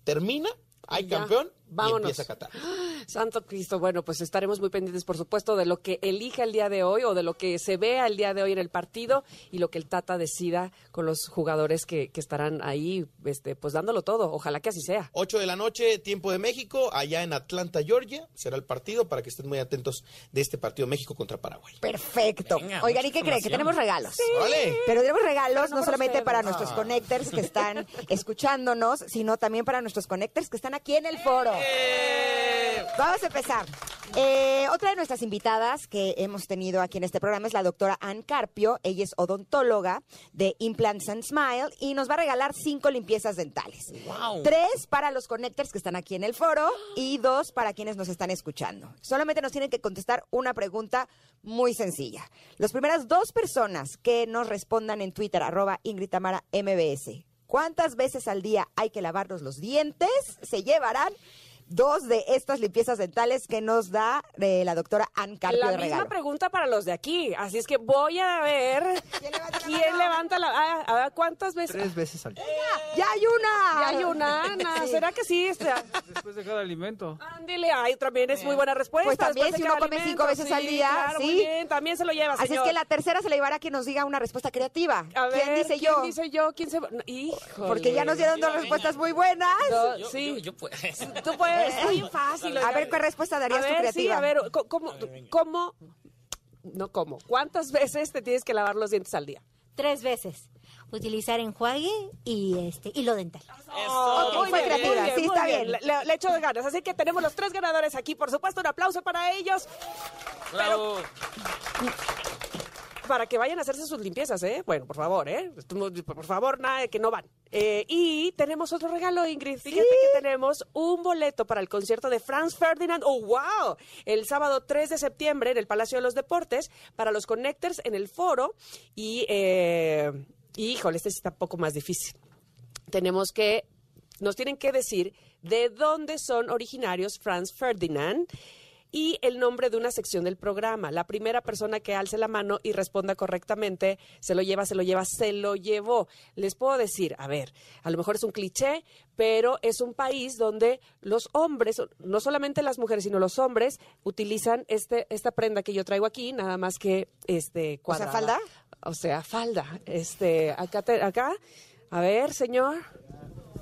termina, hay ya, campeón vámonos. y empieza Qatar. Santo Cristo, bueno, pues estaremos muy pendientes, por supuesto, de lo que elija el día de hoy o de lo que se vea el día de hoy en el partido y lo que el Tata decida con los jugadores que, que estarán ahí, este, pues dándolo todo. Ojalá que así sea. 8 de la noche, tiempo de México, allá en Atlanta, Georgia, será el partido para que estén muy atentos de este partido México contra Paraguay. Perfecto. Venga, Oigan, ¿y qué creen? Que tenemos regalos. Vale. Pero tenemos regalos no solamente para nuestros connectors que están escuchándonos, sino también para nuestros connectors que están aquí en el foro. Vamos a empezar. Eh, otra de nuestras invitadas que hemos tenido aquí en este programa es la doctora Ann Carpio. Ella es odontóloga de Implants and Smile y nos va a regalar cinco limpiezas dentales. Wow. Tres para los connectors que están aquí en el foro y dos para quienes nos están escuchando. Solamente nos tienen que contestar una pregunta muy sencilla. Las primeras dos personas que nos respondan en Twitter, arroba Ingrid Tamara MBS, ¿cuántas veces al día hay que lavarnos los dientes? Se llevarán dos de estas limpiezas dentales que nos da eh, la doctora Ann Carpio La de misma regalo. pregunta para los de aquí, así es que voy a ver ¿Quién levanta la quién levanta la... ah, a ver, ¿cuántas veces? Tres veces al día. ¡Ya hay una! Ya hay una, Ana. ¿Será que sí? Este, Después de cada alimento. Ándele, ay, también es muy buena respuesta. Pues también, de si uno come alimento, cinco veces sí, al día, claro, sí. muy bien, también se lo lleva, Así es señor. que la tercera se le llevará a quien nos diga una respuesta creativa. A ver, ¿Quién dice ¿quién yo? dice yo? ¿Quién se... no, Híjole. Porque ya nos dieron dos respuestas muy buenas. No, Yo, sí. yo, yo puedo. Tú puedes, está bien fácil. A ver, ¿qué respuesta darías a ver, creativa? Sí, a ver, ¿cómo, cómo, no cómo, cuántas veces te tienes que lavar los dientes al día? tres veces. Utilizar enjuague y este hilo dental. Muy fue bien, creativa, muy bien, sí, muy está bien. bien. Le, le- le echo de ganas. Así que tenemos los tres ganadores aquí. Por supuesto, un aplauso para ellos. Bravo. Para que vayan a hacerse sus limpiezas, ¿eh? Bueno, por favor, ¿eh? Por favor, nada de que no van. Eh, y tenemos otro regalo, Ingrid. Fíjate que tenemos un boleto para el concierto de Franz Ferdinand. ¡Oh, wow! El sábado 3 de septiembre en el Palacio de los Deportes para los Connectors en el foro. Y, eh, y, híjole, este sí está un poco más difícil. Tenemos que, nos tienen que decir de dónde son originarios Franz Ferdinand y el nombre de una sección del programa. La primera persona que alce la mano y responda correctamente, se lo lleva, se lo lleva, se lo llevó. Les puedo decir, a ver, a lo mejor es un cliché, pero es un país donde los hombres, no solamente las mujeres, sino los hombres, utilizan este, esta prenda que yo traigo aquí, nada más que este O sea, cuadrada. ¿falda? O sea, falda. Este, acá, te- acá. A ver, señor.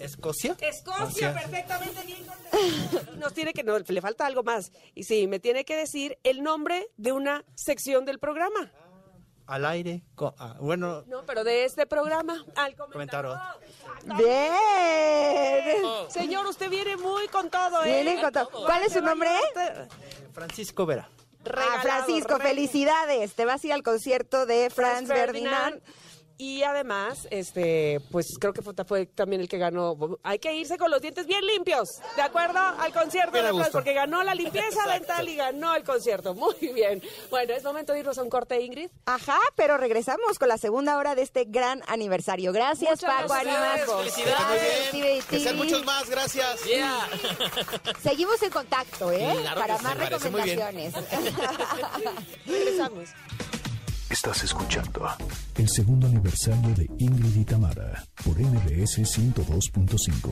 Escocia. Escocia, perfectamente bien. contestado. Nos tiene que, no, le falta algo más. Y sí, me tiene que decir el nombre de una sección del programa. Al aire. co- ah, bueno, No, pero de este programa. Al Comentario. Bien. Señor, usted viene muy con todo, ¿eh? Vienen con todo. ¿Cuál es su nombre? Francisco Vera. Ah, Regalado, Francisco, re- felicidades. Te vas a ir al concierto de Franz Franz Ferdinand. Ferdinand. Y además, este, pues creo que fue, fue también el que ganó. Hay que irse con los dientes bien limpios, ¿de acuerdo? Al concierto de porque ganó la limpieza dental y ganó el concierto. Muy bien. Bueno, es momento de irnos a un corte, Ingrid. Ajá, pero regresamos con la segunda hora de este gran aniversario. Gracias, Muchas Paco. Animaco. Felicidades. Muy bien. Que sean muchos más, gracias. Yeah. Seguimos en contacto, ¿eh? Claro Para más recomendaciones. Regresamos. Estás escuchando el segundo aniversario de Ingrid y Tamara por MBS 102.5.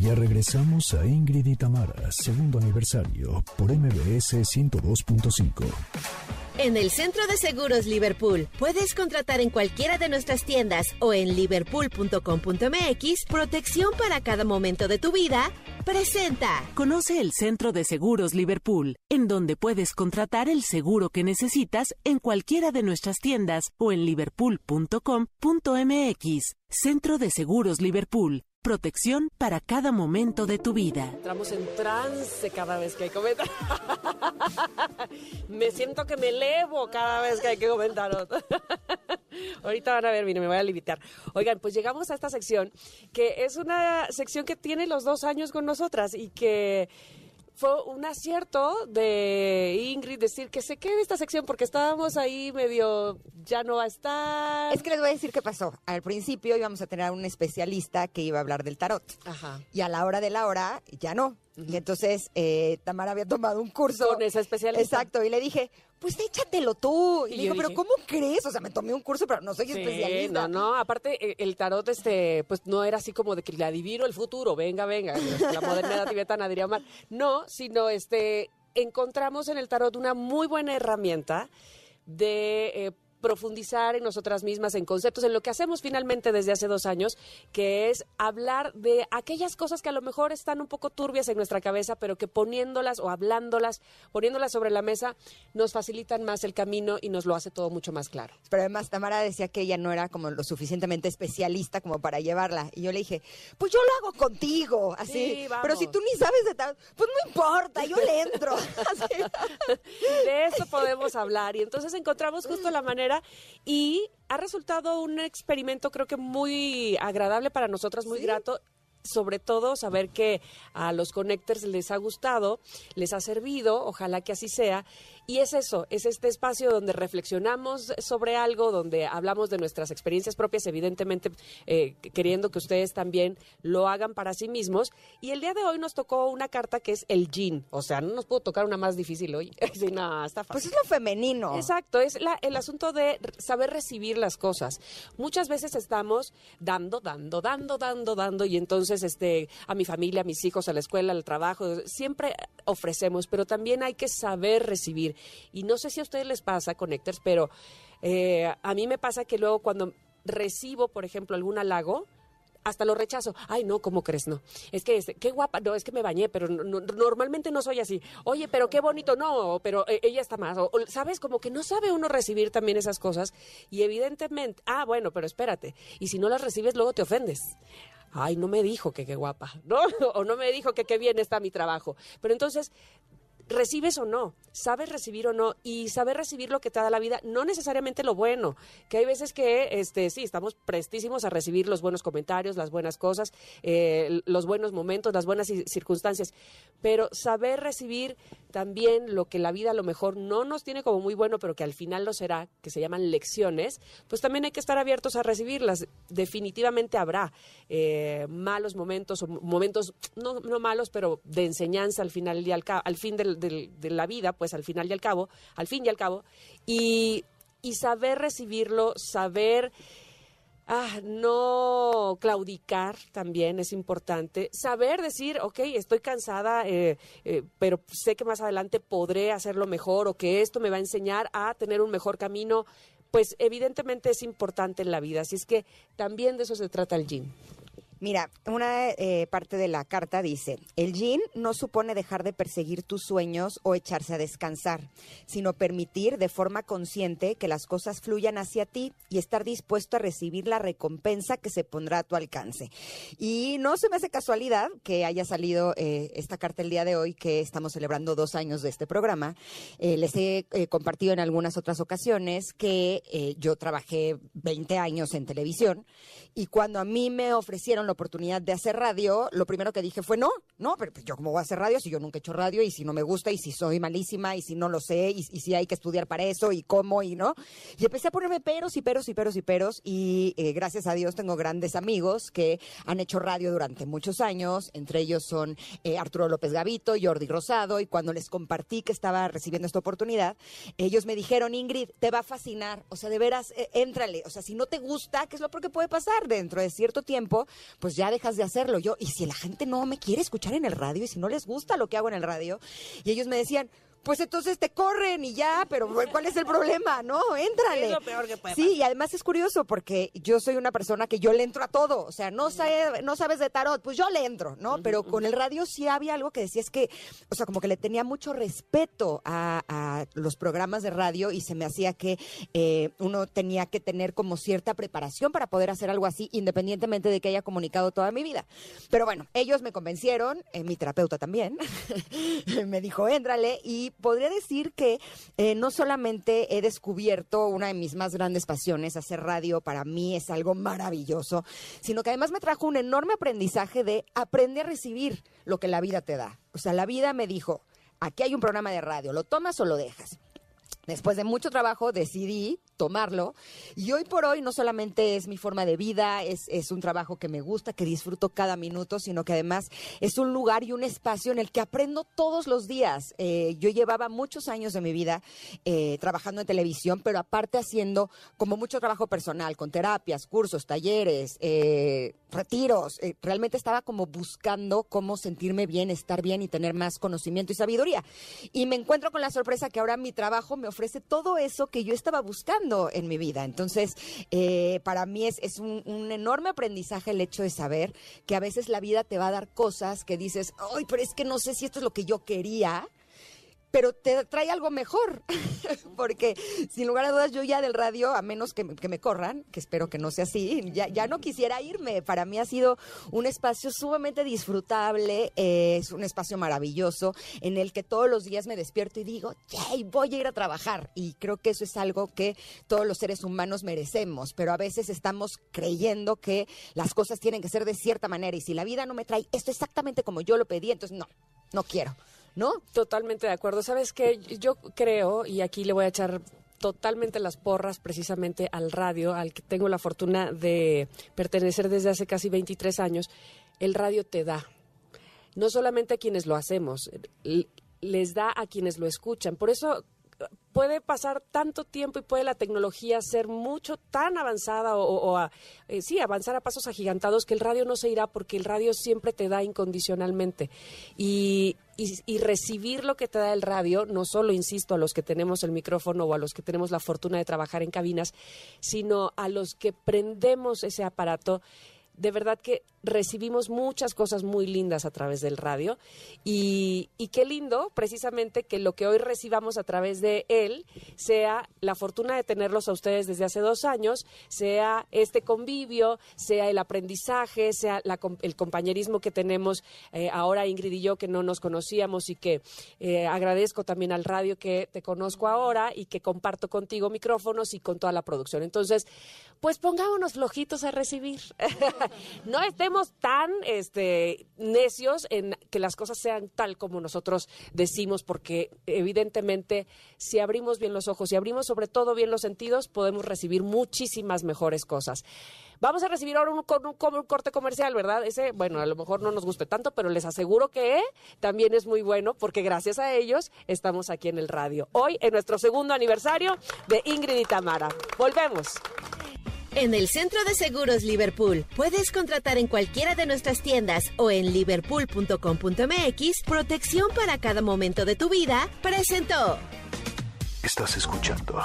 Ya regresamos a Ingrid y Tamara, segundo aniversario por MBS 102.5. En el Centro de Seguros Liverpool puedes contratar en cualquiera de nuestras tiendas o en liverpool.com.mx protección para cada momento de tu vida. Presenta. Conoce el Centro de Seguros Liverpool, en donde puedes contratar el seguro que necesitas en cualquiera de nuestras tiendas o en liverpool.com.mx. Centro de Seguros Liverpool. Protección para cada momento de tu vida. Entramos en trance cada vez que hay comentarios. me siento que me elevo cada vez que hay que comentar. Ahorita van a ver, mire, me voy a limitar. Oigan, pues llegamos a esta sección, que es una sección que tiene los dos años con nosotras y que fue un acierto de Ingrid decir que se quede esta sección porque estábamos ahí medio, ya no va a estar. Es que les voy a decir qué pasó. Al principio íbamos a tener a un especialista que iba a hablar del tarot. Ajá. Y a la hora de la hora, ya no. Y entonces eh, Tamara había tomado un curso. Con esa especialista. Exacto. Y le dije, pues échatelo tú. Y, Y le yo dijo, pero dije- ¿cómo crees? O sea, me tomé un curso, pero no soy Sí, especialista. no, no, aparte eh, el tarot este pues no era así como de que le adivino el futuro, venga, venga, la modernidad tibetana diría Omar. No, sino este encontramos en el tarot una muy buena herramienta de eh, profundizar en nosotras mismas, en conceptos, en lo que hacemos finalmente desde hace dos años, que es hablar de aquellas cosas que a lo mejor están un poco turbias en nuestra cabeza, pero que poniéndolas o hablándolas, poniéndolas sobre la mesa, nos facilitan más el camino y nos lo hace todo mucho más claro. Pero además Tamara decía que ella no era como lo suficientemente especialista como para llevarla. Y yo le dije, pues yo lo hago contigo, así. Sí, pero si tú ni sabes de tal, pues no importa, yo le entro. Así. de esto podemos hablar. Y entonces encontramos justo la manera y ha resultado un experimento creo que muy agradable para nosotras, muy grato. Sobre todo saber que a los connectors les ha gustado, les ha servido, ojalá que así sea. Y es eso, es este espacio donde reflexionamos sobre algo, donde hablamos de nuestras experiencias propias, evidentemente eh, queriendo que ustedes también lo hagan para sí mismos. Y el día de hoy nos tocó una carta que es el yin. O sea, no nos pudo tocar una más difícil hoy. Sí, no, está fácil. Pues es lo femenino. Exacto, es la- el asunto de saber recibir las cosas. Muchas veces estamos dando, dando, dando, dando, dando, y entonces este, a mi familia, a mis hijos, a la escuela, al trabajo, siempre ofrecemos, pero también hay que saber recibir. Y no sé si a ustedes les pasa, Connectors, pero eh, a mí me pasa que luego cuando recibo, por ejemplo, algún halago, hasta lo rechazo. Ay, no, ¿cómo crees? No. Es que, este, qué guapa. No, es que me bañé, pero no- no- normalmente no soy así. Oye, pero qué bonito. No, pero eh, ella está más. ¿Sabes? Como que no sabe uno recibir también esas cosas. Y evidentemente, ah, bueno, pero espérate. Y si no las recibes, luego te ofendes. Ay, no me dijo que qué guapa, ¿no? O no me dijo que qué bien está mi trabajo. Pero entonces, recibes o no, sabes recibir o no, y saber recibir lo que te da la vida, no necesariamente lo bueno, que hay veces que, este, sí, estamos prestísimos a recibir los buenos comentarios, las buenas cosas, eh, los buenos momentos, las buenas ci- circunstancias, pero saber recibir también lo que la vida a lo mejor no nos tiene como muy bueno, pero que al final lo será, que se llaman lecciones, pues también hay que estar abiertos a recibirlas. Definitivamente habrá eh, malos momentos o momentos, no, no malos, pero de enseñanza al final y al, al fin del- del- de la vida, pues al final y al cabo, al fin y al cabo, y, y saber recibirlo, saber Ah, no claudicar también es importante. Saber decir, ok, estoy cansada, eh, eh, pero sé que más adelante podré hacerlo mejor o que esto me va a enseñar a tener un mejor camino, pues evidentemente es importante en la vida. Así es que también de eso se trata el gym. Mira, una eh, parte de la carta dice, el yin no supone dejar de perseguir tus sueños o echarse a descansar, sino permitir de forma consciente que las cosas fluyan hacia ti y estar dispuesto a recibir la recompensa que se pondrá a tu alcance. Y no se me hace casualidad que haya salido eh, esta carta el día de hoy, que estamos celebrando dos años de este programa. Eh, les he compartido en algunas otras ocasiones que yo trabajé 20 años en televisión y cuando a mí me ofrecieron la oportunidad de hacer radio, lo primero que dije fue no, no, pero pues, yo cómo voy a hacer radio si yo nunca he hecho radio y si no me gusta y si soy malísima y si no lo sé y, si hay que estudiar para eso y cómo y no. Y empecé a ponerme peros y peros y peros y peros y eh, gracias a Dios tengo grandes amigos que han hecho radio durante muchos años, entre ellos son eh, Arturo López Gavito, Jordi Rosado y cuando les compartí que estaba recibiendo esta oportunidad, ellos me dijeron, Ingrid, te va a fascinar, o sea, de veras, eh, éntrale, o sea, si no te gusta, ¿qué es lo que puede pasar? Dentro de cierto tiempo, pues ya dejas de hacerlo. Yo, y si la gente no me quiere escuchar en el radio y si no les gusta lo que hago en el radio, y ellos me decían, pues entonces te corren y ya, pero ¿cuál es el problema? No, éntrale. Es lo peor que puede Sí, y además es curioso porque yo soy una persona que yo le entro a todo, o sea, no, sabe- no sabes de tarot, pues yo le entro, ¿no? Pero con el radio sí había algo que decía, es que, o sea, como que le tenía mucho respeto a, a los programas de radio y se me hacía que eh, uno tenía que tener como cierta preparación para poder hacer algo así, independientemente de que haya comunicado toda mi vida. Pero bueno, ellos me convencieron, eh, mi terapeuta también, me dijo, éntrale, y podría decir que eh, no solamente he descubierto una de mis más grandes pasiones, hacer radio para mí es algo maravilloso, sino que además me trajo un enorme aprendizaje de aprender a recibir lo que la vida te da. O sea, la vida me dijo, aquí hay un programa de radio, ¿lo tomas o lo dejas? Después de mucho trabajo decidí tomarlo y hoy por hoy no solamente es mi forma de vida, es, es un trabajo que me gusta, que disfruto cada minuto, sino que además es un lugar y un espacio en el que aprendo todos los días. Eh, yo llevaba muchos años de mi vida eh, trabajando en televisión, pero aparte haciendo como mucho trabajo personal, con terapias, cursos, talleres, eh, retiros. Realmente estaba como buscando cómo sentirme bien, estar bien y tener más conocimiento y sabiduría. Y me encuentro con la sorpresa que ahora mi trabajo me ofrece todo eso que yo estaba buscando en mi vida. Entonces, eh, para mí es, es un, un enorme aprendizaje el hecho de saber que a veces la vida te va a dar cosas que dices, ay, pero es que no sé si esto es lo que yo quería pero te trae algo mejor, porque sin lugar a dudas yo ya del radio, a menos que, me- corran, que espero que no sea así, ya, ya no quisiera irme. Para mí ha sido un espacio sumamente disfrutable, eh, es un espacio maravilloso en el que todos los días me despierto y digo, "Yay, voy a ir a trabajar. Y creo que eso es algo que todos los seres humanos merecemos, pero a veces estamos creyendo que las cosas tienen que ser de cierta manera y si la vida no me trae esto exactamente como yo lo pedí, entonces no, no quiero. ¿No? Totalmente de acuerdo. ¿Sabes qué? Yo creo, y aquí le voy a echar totalmente las porras precisamente al radio, al que tengo la fortuna de pertenecer desde hace casi 23 años, el radio te da. No solamente a quienes lo hacemos, les da a quienes lo escuchan. Por eso puede pasar tanto tiempo y puede la tecnología ser mucho tan avanzada o, a- eh, sí avanzar a pasos agigantados que el radio no se irá porque el radio siempre te da incondicionalmente. Y, y- y recibir lo que te da el radio no solo insisto a los que tenemos el micrófono o a los que tenemos la fortuna de trabajar en cabinas sino a los que prendemos ese aparato de verdad que recibimos muchas cosas muy lindas a través del radio y, qué lindo precisamente que lo que hoy recibamos a través de él sea la fortuna de tenerlos a ustedes desde hace dos años, sea este convivio, sea el aprendizaje, sea el compañerismo que tenemos eh, ahora Ingrid y yo que no nos conocíamos y que eh, agradezco también al radio que te conozco ahora y que comparto contigo micrófonos y con toda la producción. Entonces, pues pongámonos flojitos a recibir. no estemos tan este, necios en que las cosas sean tal como nosotros decimos, porque evidentemente si abrimos bien los ojos y abrimos sobre todo bien los sentidos, podemos recibir muchísimas mejores cosas. Vamos a recibir ahora un, un- corte comercial, ¿verdad? Ese, bueno, a lo mejor no nos guste tanto, pero les aseguro que también es muy bueno porque gracias a ellos estamos aquí en el radio. Hoy, en nuestro segundo aniversario de Ingrid y Tamara. Volvemos. En el Centro de Seguros Liverpool puedes contratar en cualquiera de nuestras tiendas o en liverpool.com.mx protección para cada momento de tu vida. Presentó. Estás escuchando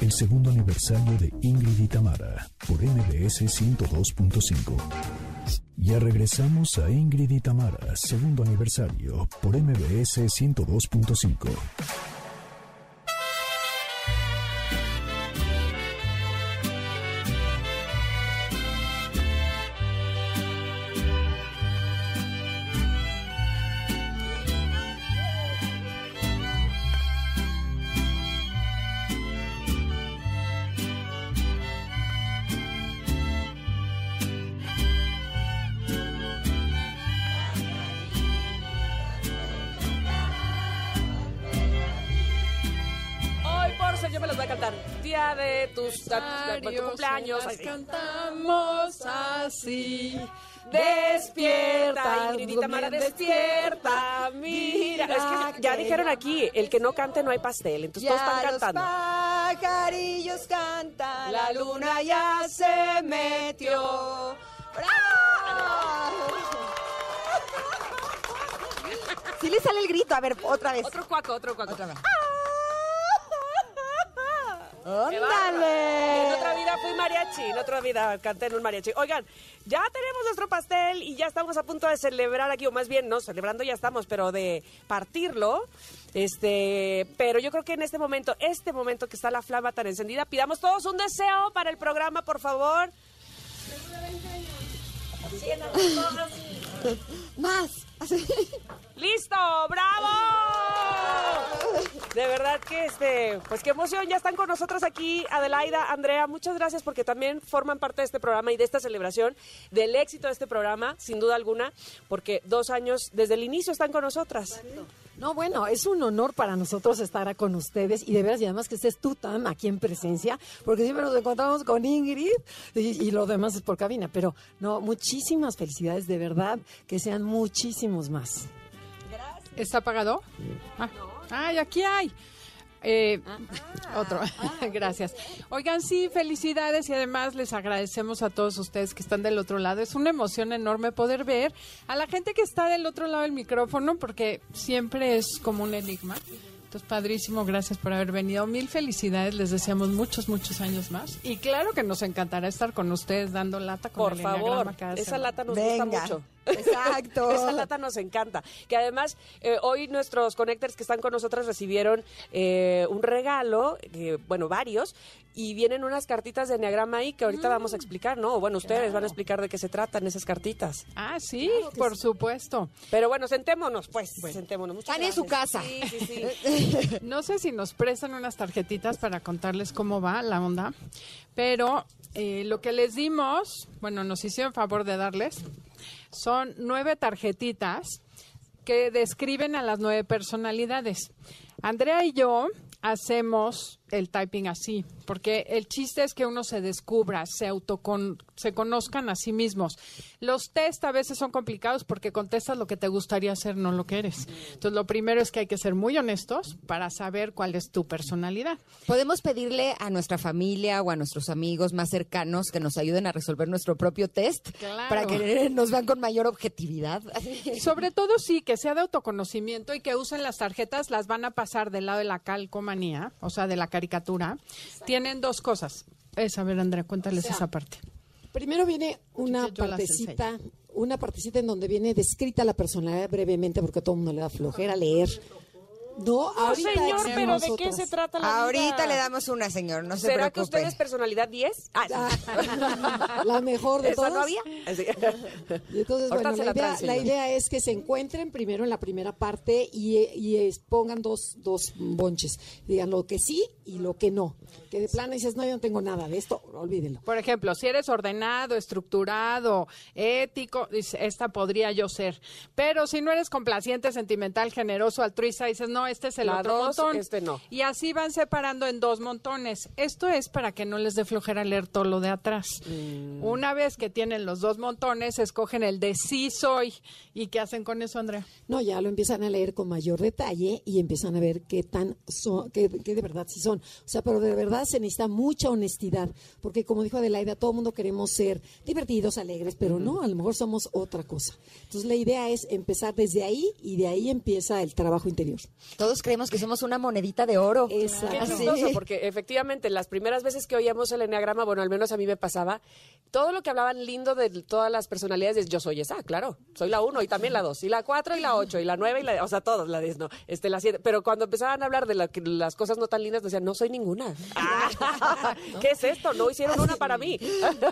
el segundo aniversario de Ingrid y Tamara por MBS 102.5. Ya regresamos a Ingrid y Tamara, segundo aniversario, por MBS 102.5. de tus, tu cumpleaños. Las cantamos así. Despierta, Ingridita Mara, despierta. Mira, es que ya dijeron aquí, el que no cante no hay pastel, entonces todos están cantando. pajarillos cantan, la luna ya se metió. ¡Bravo! Sí le sale el grito, a ver, otra vez. Otro cuaco, otro cuaco. Otra vez. ¡Ándale! En otra vida fui mariachi, en otra vida canté en un mariachi. Oigan, ya tenemos nuestro pastel y ya estamos a punto de celebrar aquí, o más bien, no, celebrando ya estamos, pero de partirlo. Este, pero yo creo que en este momento, este momento que está la flama tan encendida, pidamos todos un deseo para el programa, por favor. Más. ¡Listo! ¡Bravo! De verdad que este, pues qué emoción, ya están con nosotros aquí Adelaida, Andrea, muchas gracias porque también forman parte de este programa y de esta celebración del éxito de este programa, sin duda alguna, porque dos años desde el inicio están con nosotras. No, bueno, es un honor para nosotros estar con ustedes y de veras, y además que estés tú, Tam, aquí en presencia, porque siempre nos encontramos con Ingrid y, y lo demás es por cabina, pero no, muchísimas felicidades, de verdad, que sean muchísimos más. ¿Está apagado? Ah, ¡Ay, aquí hay! Eh, Otro. Gracias. Oigan, sí, felicidades y además les agradecemos a todos ustedes que están del otro lado. Es una emoción enorme poder ver a la gente que está del otro lado del micrófono porque siempre es como un enigma. Entonces, padrísimo, gracias por haber venido. Mil felicidades, les deseamos muchos, muchos años más. Y claro que nos encantará estar con ustedes dando lata con Por el favor, cada esa semana. lata nos Venga. gusta mucho. Exacto. Esa lata nos encanta. Que además, eh, hoy nuestros connectors que están con nosotras recibieron eh, un regalo, eh, bueno, varios, y vienen unas cartitas de Enneagrama ahí que ahorita vamos a explicar, ¿no? Bueno, ustedes van a explicar de qué se tratan esas cartitas. Ah, sí, por supuesto. Pero bueno, sentémonos, pues, sentémonos. Muchas Están en su gracias. casa. Sí, sí, sí. No sé si nos prestan unas tarjetitas para contarles cómo va la onda, pero eh, lo que les dimos, bueno, nos hicieron favor de darles, son nueve tarjetitas que describen a las nueve personalidades. Andrea y yo hacemos el typing así, porque el chiste es que uno se descubra, se autocon, se conozcan a sí mismos. Los test a veces son complicados porque contestas lo que te gustaría hacer, no lo que eres. Entonces, lo primero es que hay que ser muy honestos para saber cuál es tu personalidad. Podemos pedirle a nuestra familia o a nuestros amigos más cercanos que nos ayuden a resolver nuestro propio test Claro. para que nos vean con mayor objetividad. Sobre todo sí, que sea de autoconocimiento y que usen las tarjetas, las van a pasar del lado de la calcomanía, o sea, de la caricatura. Tienen dos cosas. Es, a ver, Andrea, cuéntales O sea, esa parte. Primero viene una partecita, una partecita en donde viene descrita la personalidad brevemente, porque a todo el mundo le da flojera leer. No, ahorita señor, pero ¿de qué nosotras. se trata la Ahorita vida? le damos una, señor, no se ¿Será que usted es personalidad 10? Ah, La mejor de ¿Esa todas. no había? Así. Y entonces, Ahorita bueno, la la idea, la idea es que se encuentren primero en la primera parte y, y es- pongan dos, dos bonches. Digan lo que sí y lo que no. Que de plano dices, no, yo no tengo nada de esto, olvídenlo. Por ejemplo, si eres ordenado, estructurado, ético, dices, esta podría yo ser. Pero si no eres complaciente, sentimental, generoso, altruista, dices, no, este es el La otro dos, montón. este no. Y así van separando en dos montones. Esto es para que no les dé flojera leer todo lo de atrás. Mm. Una vez que tienen los dos montones, escogen el de sí soy. ¿Y qué hacen con eso, Andrea? No, ya lo empiezan a leer con mayor detalle y empiezan a ver qué tan son, qué, qué de verdad sí son. O sea, pero de verdad se necesita mucha honestidad, porque como dijo Adelaida, todo el mundo queremos ser divertidos, alegres, pero no, a lo mejor somos otra cosa. Entonces la idea es empezar desde ahí y de ahí empieza el trabajo interior. Todos creemos que somos una monedita de oro. Qué Así. chistoso, porque efectivamente las primeras veces que oíamos el enneagrama, bueno, al menos a mí me pasaba, todo lo que hablaban lindo de todas las personalidades, es, yo soy esa, claro, soy la uno y también la dos, y la cuatro y la ocho, y la nueve y la, o sea, todas, la diez, no, este, la siete, pero cuando empezaban a habar de la- que las cosas no tan lindas, decían, no soy ninguna. Ah, ¿Qué es esto? No hicieron una para mí.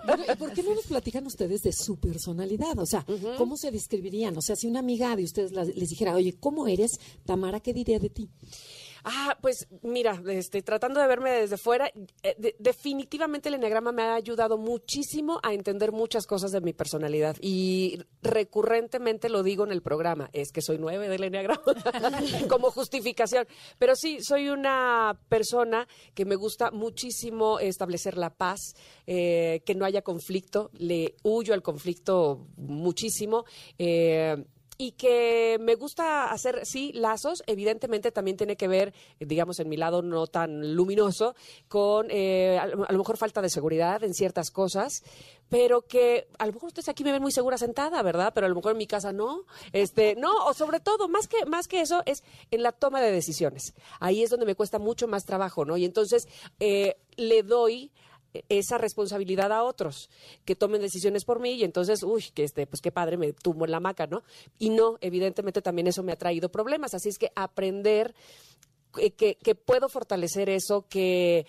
Bueno, ¿y por qué no nos platican ustedes de su personalidad? O sea, ¿cómo se describirían? O sea, si una amiga de ustedes la- les dijera, oye, ¿cómo eres, Tamara? ¿Qué de ti? Ah, pues mira, este, tratando de verme desde fuera, eh, de- definitivamente el enneagrama me ha ayudado muchísimo a entender muchas cosas de mi personalidad y recurrentemente lo digo en el programa, es que soy nueve del enneagrama como justificación, pero sí, soy una persona que me gusta muchísimo establecer la paz, eh, que no haya conflicto, le huyo al conflicto muchísimo. eh, y que me gusta hacer, sí, lazos, evidentemente también tiene que ver, digamos, en mi lado no tan luminoso, con eh, a lo mejor falta de seguridad en ciertas cosas, pero que a lo mejor ustedes aquí me ven muy segura sentada, ¿verdad? Pero a lo mejor en mi casa no. Este, no, o sobre todo, más que, más que eso, es en la toma de decisiones. Ahí es donde me cuesta mucho más trabajo, ¿no? Y entonces eh, le doy esa responsabilidad a otros que tomen decisiones por mí y entonces, uy, que este, pues qué padre, me tumbo en la hamaca, ¿no? Y no, evidentemente también eso me ha traído problemas, así es que aprender que, puedo fortalecer eso, que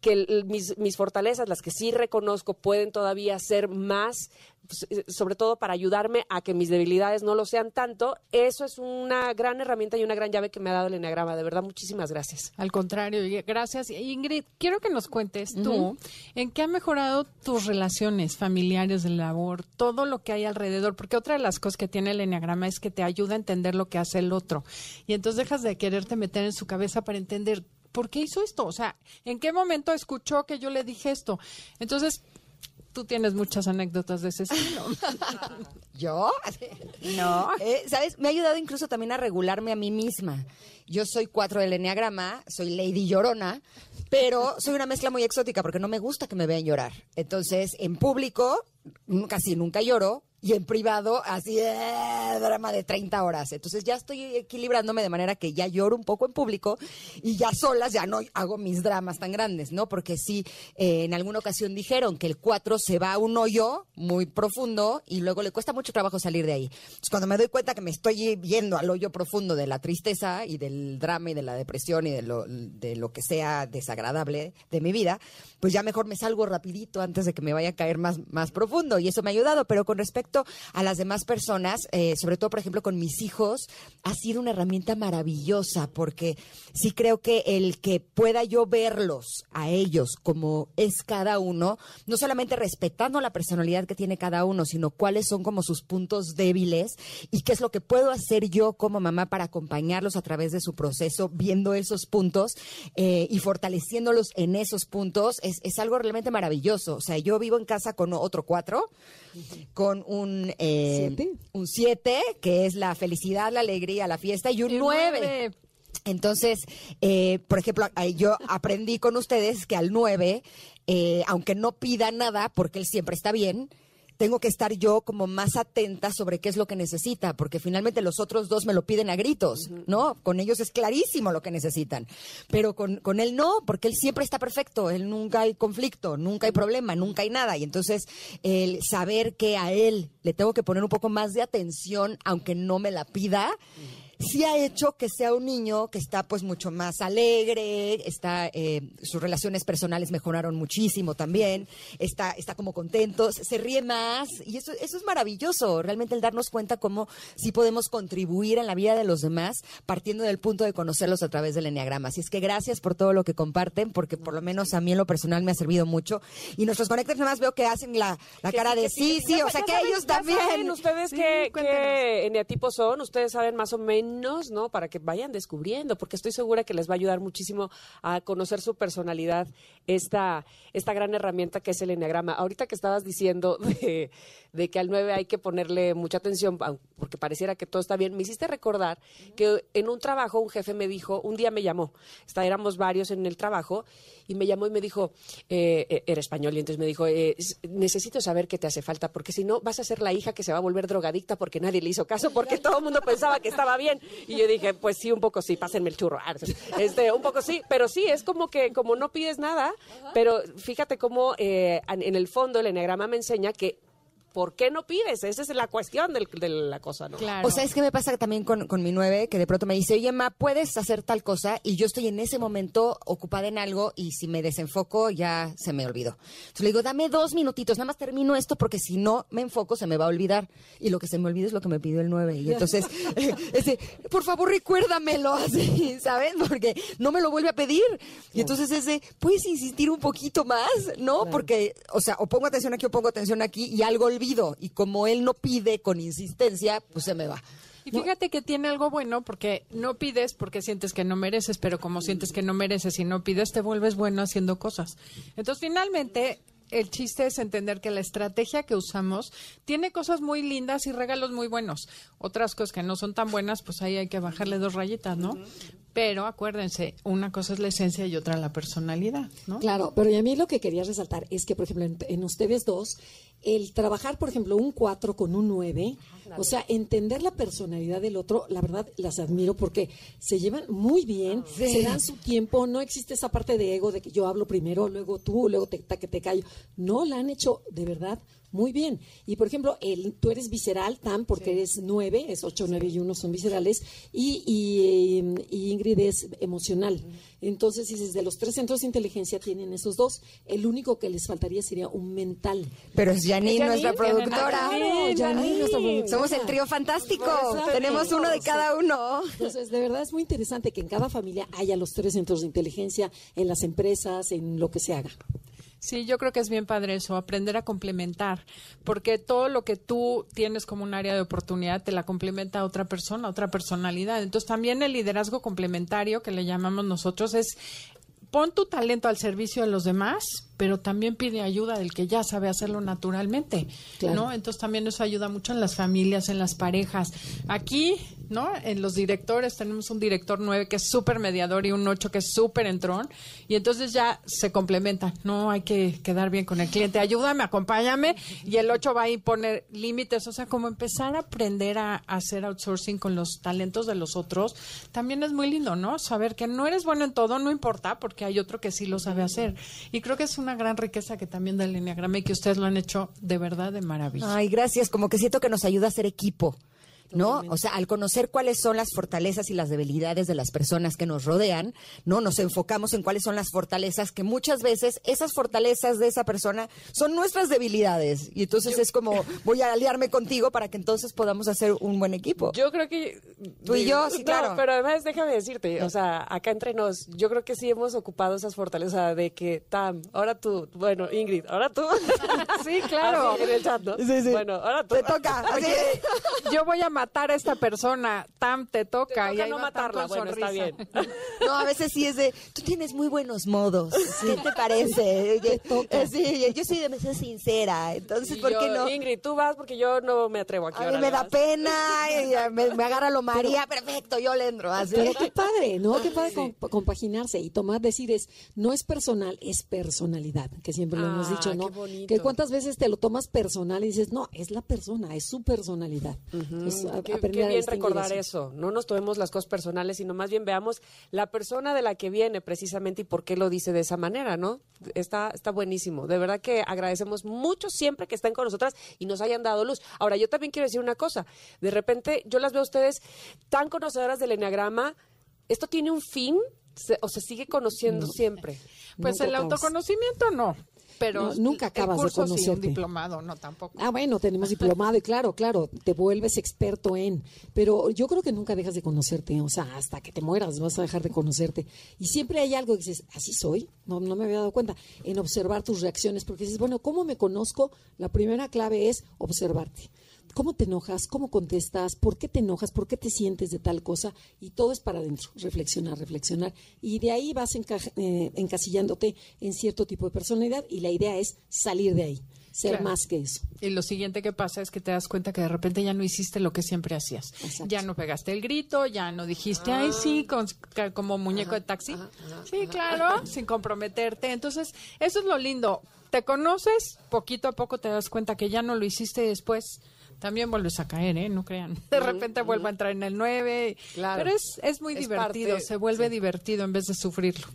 que mis, fortalezas, las que sí reconozco, pueden todavía ser más, sobre todo para ayudarme a que mis debilidades no lo sean tanto. Eso es una gran herramienta y una gran llave que me ha dado el Enneagrama. De verdad, muchísimas gracias. Al contrario, y- gracias. Ingrid, quiero que nos cuentes tú en qué ha mejorado tus relaciones familiares de labor, todo lo que hay alrededor, porque otra de las cosas que tiene el enneagrama es que te ayuda a entender lo que hace el otro. Y entonces dejas de quererte meter en su cabeza para entender por qué hizo esto, o sea, en qué momento escuchó que yo le dije esto. Entonces, tú tienes muchas anécdotas de ese estilo. ¿Yo? No. Eh, ¿Sabes? Me ha ayudado incluso también a regularme a mí misma. Yo soy cuatro del Enneagrama, soy Lady Llorona, pero soy una mezcla muy exótica porque no me gusta que me vean llorar. Entonces, en público, casi nunca lloro. Y en privado, así, eh, drama de 30 horas. Entonces ya estoy equilibrándome de manera que ya lloro un poco en público y ya solas ya no hago mis dramas tan grandes, ¿no? Porque sí, eh, en alguna ocasión dijeron que el 4 se va a un hoyo muy profundo y luego le cuesta mucho trabajo salir de ahí. Entonces, cuando me doy cuenta que me estoy yendo al hoyo profundo de la tristeza y del drama y de la depresión y de lo, de lo que sea desagradable de mi vida, pues ya mejor me salgo rapidito antes de que me vaya a caer más, más profundo. Y eso me ha ayudado. Pero con respecto a las demás personas, eh, sobre todo, por ejemplo, con mis hijos, ha sido una herramienta maravillosa porque sí creo que el que pueda yo verlos a ellos como es cada uno, no solamente respetando la personalidad que tiene cada uno, sino cuáles son como sus puntos débiles y qué es lo que puedo hacer yo como mamá para acompañarlos a través de su proceso, viendo esos puntos eh, y fortaleciéndolos en esos puntos, es, es algo realmente maravilloso. O sea, yo vivo en casa con otro cuatro, con un eh, un siete, que es la felicidad, la alegría, la fiesta, y un Y nueve. nueve. Entonces, eh, por ejemplo, yo aprendí con ustedes que al 9, eh, aunque no pida nada, porque él siempre está bien, tengo que estar yo como más atenta sobre qué es lo que necesita, porque finalmente los otros dos me lo piden a gritos, ¿no? Con ellos es clarísimo lo que necesitan, pero con, con él no, porque él siempre está perfecto, él nunca hay conflicto, nunca hay problema, nunca hay nada, y entonces el saber que a él le tengo que poner un poco más de atención, aunque no me la pida, sí ha hecho que sea un niño que está pues mucho más alegre, está, eh, sus relaciones personales mejoraron muchísimo también, está, está como contento, se, ríe más y eso, eso es maravilloso, realmente el darnos cuenta cómo sí podemos contribuir en la vida de los demás partiendo del punto de conocerlos a través del enneagrama. Así es que gracias por todo lo que comparten, porque por lo menos a mí en lo personal me ha servido mucho y nuestros conectores nada más veo que hacen la, la cara de sí, sí, o sea que saben- ellos también. saben ustedes qué, qué eneatipos son, ustedes saben más o menos, ¿no? Para que vayan descubriendo, porque estoy segura que les va a ayudar muchísimo a conocer su personalidad, esta, esta gran herramienta que es el enneagrama. Ahorita que estabas diciendo de, de que al 9 hay que ponerle mucha atención, porque pareciera que todo está bien, me hiciste recordar que en un trabajo un jefe me dijo, un día me llamó, está, éramos varios en el trabajo, y me llamó y me dijo, eh, eh, era español, y entonces me dijo, eh, necesito saber qué te hace falta, porque si no vas a ser la hija que se va a volver drogadicta porque nadie le hizo caso, porque todo el mundo pensaba que estaba bien. Bien. Y yo dije, pues sí, un poco sí, pásenme el churro. Ah, Este, un poco sí, pero sí, es como que como no pides nada, pero fíjate cómo eh, en en el fondo el enneagrama me enseña que ¿por qué no pides? Esa es la cuestión del- de la cosa, ¿no? O sea, es que me pasa también con, con mi nueve, que de pronto me dice, oye, Ma, puedes hacer tal cosa, y yo estoy en ese momento ocupada en algo, y si me desenfoco, ya se me olvidó. Entonces le digo, dame dos minutitos, nada más termino esto, porque si no me enfoco, se me va a olvidar. Y lo que se me olvida es lo que me pidió el nueve. Y entonces, ese, por favor, recuérdamelo, así, ¿sabes? Porque no me lo vuelve a pedir. Y entonces ese, puedes insistir un poquito más, ¿no? Porque, o sea, o pongo atención aquí o pongo atención aquí, y algo olvido. Y como él no pide con insistencia, pues se me va. Y fíjate que tiene algo bueno porque no pides porque sientes que no mereces, pero como sientes que no mereces y no pides, te vuelves bueno haciendo cosas. Entonces, finalmente, el chiste es entender que la estrategia que usamos tiene cosas muy lindas y regalos muy buenos. Otras cosas que no son tan buenas, pues ahí hay que bajarle dos rayitas, ¿no? Pero acuérdense, una cosa es la esencia y otra la personalidad, ¿no? Claro, pero y a mí lo que quería resaltar es que, por ejemplo, en, en ustedes dos, el trabajar, por ejemplo, un 4 con un 9, o sea, entender la personalidad del otro, la verdad las admiro porque se llevan muy bien, Sí. se dan su tiempo, no existe esa parte de ego de que yo hablo primero, luego tú, luego te, que te callo. No, la han hecho de verdad muy bien. Y por ejemplo, el, tú eres visceral, Tam, porque eres nueve, es ocho, nueve y uno son viscerales, y, y, eh, y Ingrid es emocional. Entonces, dices, de los tres centros de inteligencia tienen esos dos, el único que les faltaría sería un mental. Pero es Janine, nuestra productora. Claro, Janine, nuestra productora. Somos el trío fantástico. Exacto. Tenemos uno de cada uno. Entonces, de verdad es muy interesante que en cada familia haya los tres centros de inteligencia, en las empresas, en lo que se haga. Sí, yo creo que es bien padre eso, aprender a complementar, porque todo lo que tú tienes como un área de oportunidad te la complementa a otra persona, otra personalidad. Entonces también el liderazgo complementario que le llamamos nosotros es pon tu talento al servicio de los demás, pero también pide ayuda del que ya sabe hacerlo naturalmente, Claro. ¿no? Entonces también eso ayuda mucho en las familias, en las parejas. Aquí, ¿no? En los directores tenemos un director 9 que es súper mediador y un 8 que es súper entrón, y entonces ya se complementan, no hay que quedar bien con el cliente, ayúdame, acompáñame, y el 8 va a ir poner límites, o sea, como empezar a aprender a, a hacer outsourcing con los talentos de los otros, también es muy lindo, ¿no? Saber que no eres bueno en todo, no importa, porque hay otro que sí lo sabe hacer. Y creo que es una gran riqueza que también del Enneagrama y que ustedes lo han hecho de verdad de maravilla. Ay, gracias. Como que siento que nos ayuda a ser equipo. ¿No? O sea, al conocer cuáles son las fortalezas y las debilidades de las personas que nos rodean, ¿no? Nos enfocamos en cuáles son las fortalezas que muchas veces esas fortalezas de esa persona son nuestras debilidades. Y entonces es como, voy a aliarme contigo para que entonces podamos hacer un buen equipo. Yo creo que... Tú y yo, sí, No, claro. pero además déjame decirte, o sea, acá entre nos, yo creo que sí hemos ocupado esas fortalezas de que, Tam, ahora tú, bueno, Ingrid, ahora tú. Sí, claro. Así, en el chat, ¿no? Bueno, ahora tú. Te toca. así. Yo voy a matar a esta persona, Tam, te toca. Te y ahí no matarla, bueno, está bien. No, a veces sí es de, tú tienes muy buenos modos. ¿Qué te parece? Te toca. Sí, yo soy demasiado sincera. Ences, Y ¿por yo, qué no? Ingrid, tú vas porque yo no me atrevo aquí. A mí me da vas. pena, y me, me agarra lo María, perfecto, yo le entro. Así. Pero qué padre, ¿no? Qué padre comp- compaginarse y tomar, decir es, no es personal, es personalidad, que siempre lo hemos Ah, dicho, ¿no? qué bonito. Que cuántas veces te lo tomas personal y dices, no, es la persona, es su personalidad. Entonces, a- Qué, aprender qué a bien distinguir recordar eso. No nos tomemos las cosas personales, sino más bien veamos la persona de la que viene precisamente y por qué lo dice de esa manera, ¿no? Está, está buenísimo. De verdad que agradecemos mucho siempre que estén con nosotras y nos hayan dado luz. Ahora, yo también quiero decir una cosa. De repente, yo las veo a ustedes tan conocedoras del enneagrama. ¿Esto tiene un fin? Se- ¿O se sigue conociendo siempre? Pues Nunca el autoconocimiento no, pero No, nunca acabas el de curso sí, un conocerte. diplomado no tampoco. Ah, bueno, tenemos diplomado y claro, claro, te vuelves experto en, pero yo creo que nunca dejas de conocerte, o sea, hasta que te mueras vas a dejar de conocerte. Y siempre hay algo que dices, así soy, no, no me había dado cuenta, en observar tus reacciones, porque dices, bueno, ¿cómo me conozco? La primera clave es observarte. ¿Cómo te enojas? ¿Cómo contestas? ¿Por qué te enojas? ¿Por qué te sientes de tal cosa? Y todo es para adentro, reflexionar, reflexionar. Y de ahí vas enca- eh, encasillándote en cierto tipo de personalidad y la idea es salir de ahí, ser Claro. más que eso. Y lo siguiente que pasa es que te das cuenta que de repente ya no hiciste lo que siempre hacías. Ya no pegaste el grito, ya no dijiste, ay, sí, con- ca- como muñeco de taxi. sí, claro, sin comprometerte. Entonces, eso es lo lindo. Te conoces, poquito a poco te das cuenta que ya no lo hiciste después también vuelves a caer, ¿eh? No crean. De repente vuelvo a entrar en el 9. Claro. Pero es, es muy Es divertido, parte, se vuelve divertido en vez de sufrirlo.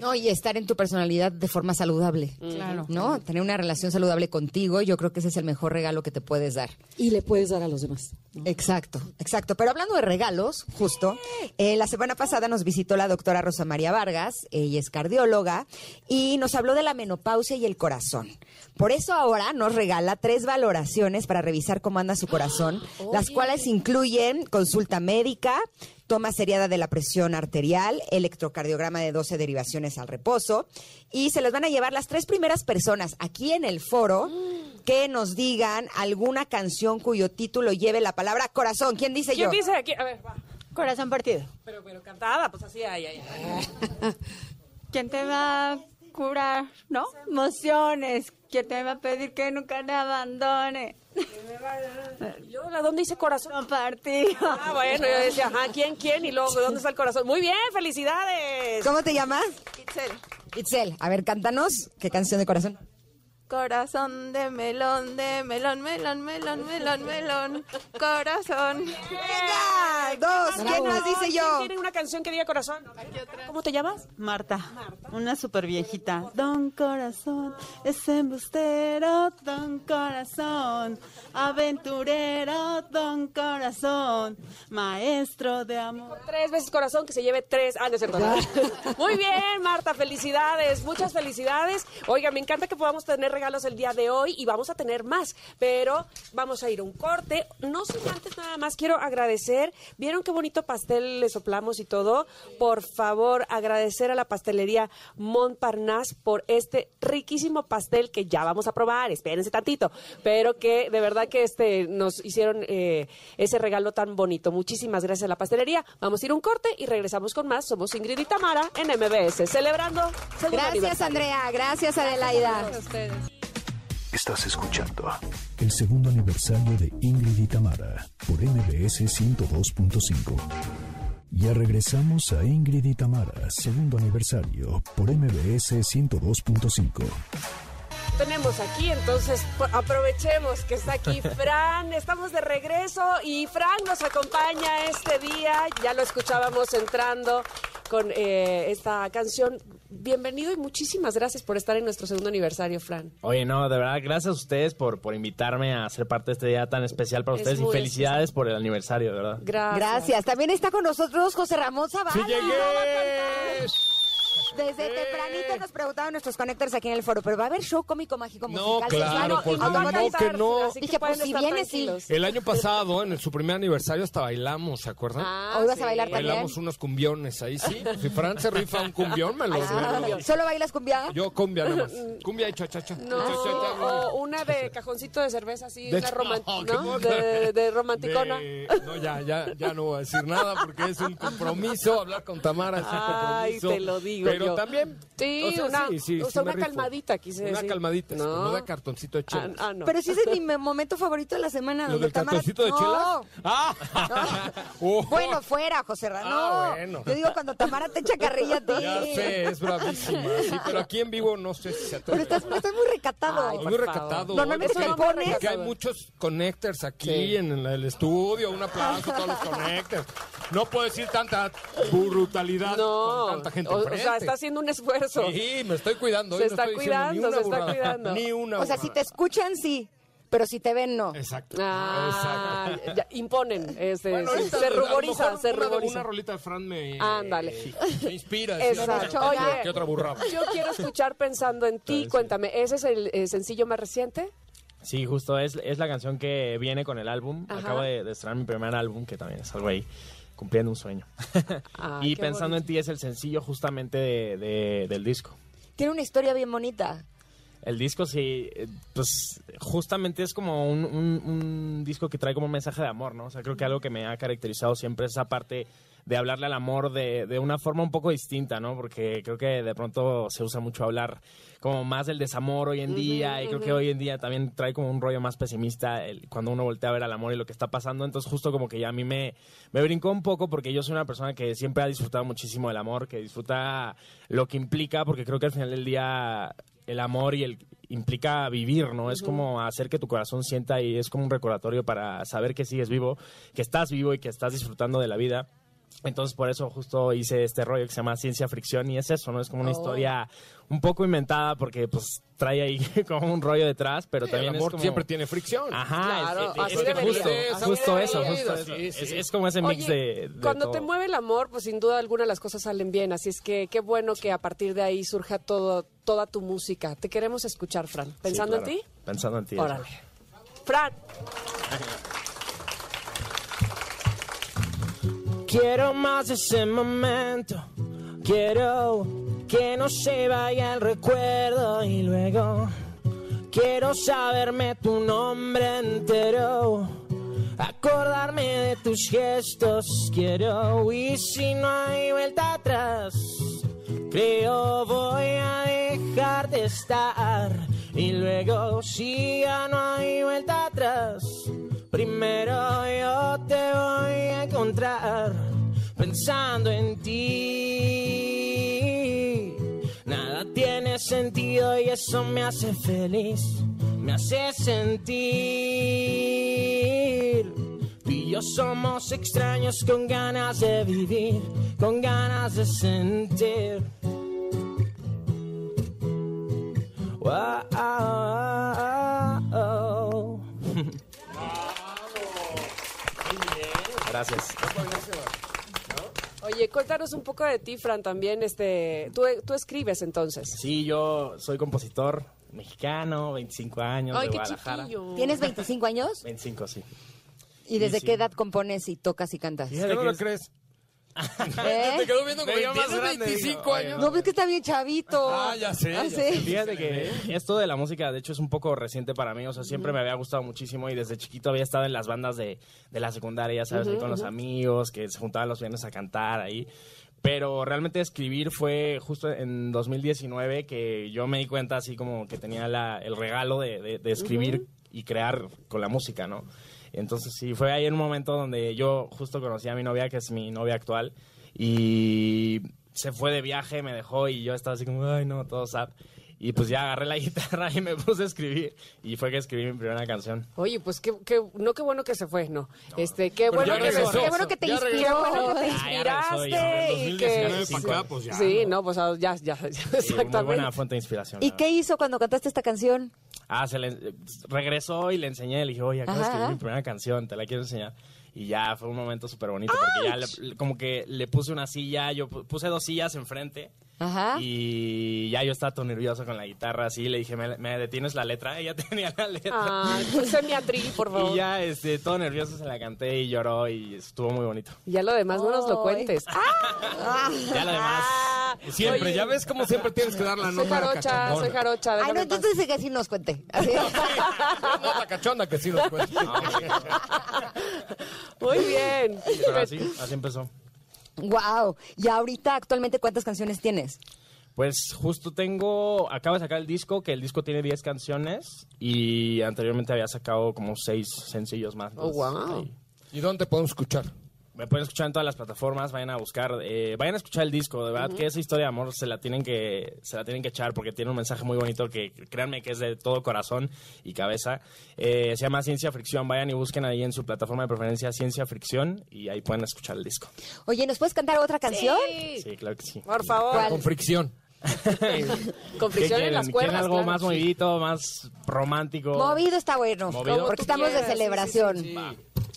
No, y estar en tu personalidad de forma saludable. Claro. ¿No? Tener una relación saludable contigo, yo creo que ese es el mejor regalo que te puedes dar. Y le puedes dar a los demás. Exacto, exacto. Pero hablando de regalos, justo, eh, la semana pasada nos visitó la doctora Rosa María Vargas, ella es cardióloga, y nos habló de la menopausia y el corazón. Por eso ahora nos regala tres valoraciones para revisar cómo anda su corazón, las cuales incluyen consulta médica, toma seriada de la presión arterial, electrocardiograma de 12 derivaciones al reposo, y se les van a llevar las tres primeras personas aquí en el foro que nos digan alguna canción cuyo título lleve la palabra corazón. ¿Quién dice ¿Quién yo? dice aquí? A ver, va. Corazón partido. Pero, pero cantada, pues así, ay, ay, ay. ¿Quién te va a curar, no? Emociones. ¿Quién te va a pedir que nunca te abandone? Yo, ¿la dónde dice corazón? Compartido. Ah, bueno, yo decía, ajá, ¿quién, quién? Y luego, ¿dónde está el corazón? Muy bien, felicidades. ¿Cómo te llamas? Itzel. Itzel. A ver, cántanos. ¿Qué canción de corazón? Corazón de melón, de melón, melón, melón, melón, melón. Corazón. ¡Venga! Dos. ¿Quién más dice yo? ¿Quién tiene una canción que diga corazón? ¿Cómo te llamas? Marta, una super viejita. Don Corazón, es embustero, Don Corazón, aventurero, Don Corazón, maestro de amor. Tres veces corazón, que se lleve tres. Ah, no es cierto. Muy bien, Marta, felicidades, muchas felicidades. Oiga, me encanta que podamos tener regalos el día de hoy y vamos a tener más, pero vamos a ir a un corte. No sin antes nada más, quiero agradecer. ¿Vieron qué bonito pastel le soplamos y todo? Por favor, agradecer a la pastelería Montparnasse por este riquísimo pastel que ya vamos a probar. Espérense tantito, pero que de verdad que este nos hicieron eh, ese regalo tan bonito. Muchísimas gracias a la pastelería. Vamos a ir a un corte y regresamos con más. Somos Ingrid y Tamara en MBS, celebrando. Gracias. Andrea. Gracias, Adelaida. Gracias a ustedes. Estás escuchando el segundo aniversario de Ingrid y Tamara por MBS 102.5. Ya regresamos a Ingrid y Tamara, segundo aniversario por MBS 102.5. Tenemos aquí, entonces po- aprovechemos que está aquí Fran. Estamos de regreso y Fran nos acompaña este día. Ya lo escuchábamos entrando con eh, esta canción. Bienvenido y muchísimas gracias por estar en nuestro segundo aniversario, Fran. Oye, no, de verdad, gracias a ustedes por, por invitarme a ser parte de este día tan especial para Es ustedes y felicidades por el aniversario, de verdad. Gracias. Gracias. También está con nosotros José Ramón Zavala. ¡Sí llegué! Desde tempranito nos preguntaban nuestros conectores aquí en el foro, pero va a haber show cómico mágico No, musical. claro, Sexual? por no no, que no. Así Dije, pues si vienes, sí. El año pasado, en su primer aniversario, hasta bailamos, ¿se acuerdan? Ah, ¿Hoy vas a bailar también? Bailamos unos cumbiones ahí, sí. Si Fran se rifa un cumbión, me lo Ah, ¿Solo bailas cumbia? Yo cumbia nada más. Cumbia y cha-cha-cha. No, o una de cajoncito de cerveza así, De- no, ¿no? ¿qué de, de romanticona. De- no, ya, ya, ya no voy a decir nada porque es un compromiso. Hablar con Tamara Ay, te lo digo Pero yo. también. Sí, o sea, una, sí, sí, o sí sea, una calmadita, quise Una decir. calmadita, No. no de cartoncito de chelas. Ah, ah, no. Pero sí ese es mi me- momento favorito de la semana. ¿Lo donde del Tamara- cartoncito de No. chelas? ¡Ah! Oh. Bueno, fuera, José Ramón. Ah, no. bueno. Yo digo cuando Tamara te echa carrilla a ti. Ya sé, es bravísima. Sí, pero aquí en vivo no sé si se Pero atreve. estás, estás muy recatado. Muy recatado. Normalmente te pones... es que hay muchos connectors aquí Sí. en el, estudio. Un aplauso a todos los connectors. No puedo decir tanta brutalidad No, con tanta gente o, o sea, está haciendo un esfuerzo. Sí, me estoy cuidando. Se no está estoy diciendo ni cuidando, una se está cuidando. Ni una O sea, si te escuchan, sí. Pero si te ven, no. Exacto. Ah, ya, imponen, este, Bueno, sí, ahorita, se ruboriza, se una, ruboriza. una rolita de Fran me, Ándale. sí, me inspira. Exacto. "Ah, Oye, ¿Qué otra burrada? Yo quiero escuchar pensando en ti. Cuéntame, ¿ese es el eh, sencillo más reciente? Sí, justo es, es la canción que viene con el álbum. Ajá. Acabo de, de estrenar mi primer álbum, que también es algo ahí, cumpliendo un sueño. Ah, y Pensando bonito. en ti es el sencillo justamente de- de- del disco. Tiene una historia bien bonita. El disco sí, eh, pues justamente es como un, un- un disco que trae como un mensaje de amor, ¿no? O sea, creo que algo que me ha caracterizado siempre es esa parte de hablarle al amor de, de una forma un poco distinta, ¿no? Porque creo que de pronto se usa mucho hablar como más del desamor hoy en día y creo que hoy en día también trae como un rollo más pesimista el- cuando uno voltea a ver al amor y lo que está pasando. Entonces justo como que ya a mí me, me brincó un poco porque yo soy una persona que siempre ha disfrutado muchísimo del amor, que disfruta lo que implica, porque creo que al final del día el amor y el implica vivir, ¿no? Es como hacer que tu corazón sienta y es como un recordatorio para saber que sigues vivo, que estás vivo y que estás disfrutando de la vida. Entonces por eso justo hice este rollo que se llama Ciencia Fricción y es eso, ¿no? Es como una Oh. historia un poco inventada porque pues trae ahí como un rollo detrás, pero Sí, también el amor es como... siempre tiene fricción. Ajá, Claro, es, justo, Así justo eso, justo Sí, eso. sí, Es, sí. es como ese mix Oye, de, de Cuando todo. te mueve el amor, pues sin duda alguna las cosas salen bien. Así es que qué bueno que a partir de ahí surja todo, toda tu música. Te queremos escuchar, Fran. Sí, ¿Pensando claro. en ti? Pensando en ti. Órale. Fran. Quiero más ese momento. Quiero que no se vaya el recuerdo y luego quiero saberme tu nombre entero. Acordarme de tus gestos quiero y si no hay vuelta atrás, creo voy a dejar de estar y luego si ya no hay vuelta atrás, primero yo te voy encontrar pensando en ti. Nada tiene sentido y eso me hace feliz, me hace sentir. Tú y yo somos extraños con ganas de vivir, con ganas de sentir. Gracias. Oye, cuéntanos un poco de ti, Fran, también. Este, tú, tú escribes entonces. Sí, yo soy compositor mexicano, 25 años, Ay, de qué Guadalajara. chiquillo. ¿Tienes 25 años? 25, sí. ¿Y desde Sí, qué sí. edad compones y tocas y cantas? Fíjate ¿No lo es- crees? ¿Eh? Te quedó viendo como veo más ¿tienes grande, 25 digo, años. No, ves que está bien chavito. Ah, ya sé, Ah, ya sé. Fíjate que esto de la música, de hecho, es un poco reciente para mí. O sea, siempre me había gustado muchísimo y desde chiquito había estado en las bandas de, de la secundaria, ya sabes, ahí con los amigos, que se juntaban los viernes a cantar ahí. Pero realmente escribir fue justo en 2019 que yo me di cuenta así como que tenía la- el regalo de, de- de escribir y crear con la música, ¿no? Entonces sí, fue ahí en un momento donde yo justo conocí a mi novia, que es mi novia actual, y se fue de viaje, me dejó y yo estaba así como, ay no, todo sad. Y pues ya agarré la guitarra y me puse a escribir y fue que escribí mi primera canción. Oye, pues qué, qué- no qué bueno que se fue, no. Este, qué bueno ya que regresó. qué bueno que te Ya inspiró, regresó. qué bueno que te Ah, ya regresó, inspiraste ya. y 2019 que acá, pues ya, Sí, ¿no? no, pues ah, ya, ya, ya, Sí, muy exactamente. buena fuente de inspiración. ¿Y qué hizo cuando cantaste esta canción? Ah, se le, regresó y le enseñé, le dije, oye, acabo de escribir mi primera canción, te la quiero enseñar. Y ya fue un momento súper bonito porque ya le- como que le puse una silla, yo pu- puse dos sillas enfrente Ajá. y ya yo estaba todo nervioso con la guitarra así, le dije, ¿me, me detienes la letra? Ella tenía la letra. Ah, puse mi atril, por favor. Y ya, este, todo nervioso se la canté y lloró y estuvo muy bonito. Ya lo demás no nos lo cuentes. ¡Ah! Ya lo demás. Siempre, Oye. ya ves cómo siempre tienes que dar la Soy nota jarocha, cachondona. soy jarocha. Ay, no, entonces que así nos cuente. Así. Nota cachonda que sí nos cuenta. Muy bien. Pero así, así empezó. Wow. Y ahorita, actualmente, ¿cuántas canciones tienes? Pues justo tengo, acabo de sacar el disco, que el disco tiene 10 canciones y anteriormente había sacado como 6 sencillos más. Oh, wow. ahí. ¿Y dónde podemos escuchar? Me pueden escuchar en todas las plataformas, vayan a buscar, eh, vayan a escuchar el disco, de verdad que esa historia de amor se la tienen que se la tienen que echar porque tiene un mensaje muy bonito que créanme que es de todo corazón y cabeza. Eh, se llama Ciencia Fricción, vayan y busquen ahí en su plataforma de preferencia Ciencia Fricción y ahí pueden escuchar el disco. Oye, ¿nos puedes cantar otra canción? Sí, claro que sí. Por favor. ¿Cuál? Con fricción. Con ¿Qué fricción en las ¿Quieren cuerdas. algo claro. más movidito, más romántico? Movido está bueno. Movido. Porque estamos de sí, celebración. sí, sí.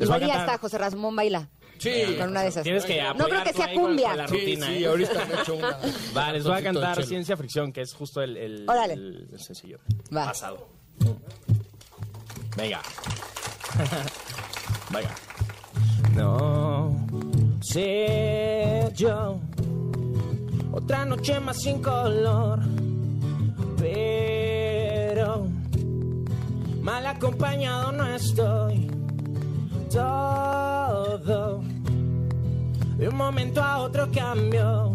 Igual Les voy a y cantar. hasta José Ramón baila. Sí. Con una de esas. Tienes que no creo que sea cumbia. la Sí, rutina, sí, ¿eh? ahorita me he hecho una. Va, les voy a cantar. Ciencia Fricción, que es justo el, el, Órale. el- el sencillo Va. pasado. Venga. Venga. No sé yo. Otra noche más sin color. Pero mal acompañado no estoy. Todo de un momento a otro cambió.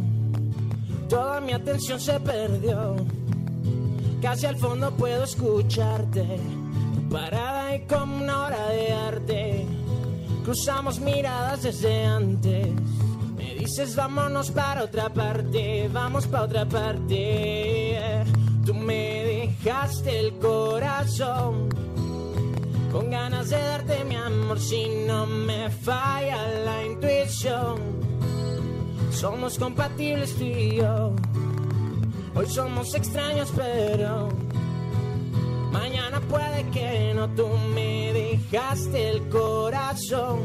Toda mi atención se perdió. Casi al fondo puedo escucharte. Parada y como una hora de arte. Cruzamos miradas desde antes. Me dices vámonos para otra parte. Vamos para otra parte. Tú me dejaste el corazón con ganas de darte mi amor si no me falla la intuición. Somos compatibles tú y yo. Hoy somos extraños, pero mañana puede que no. Tú me dejaste el corazón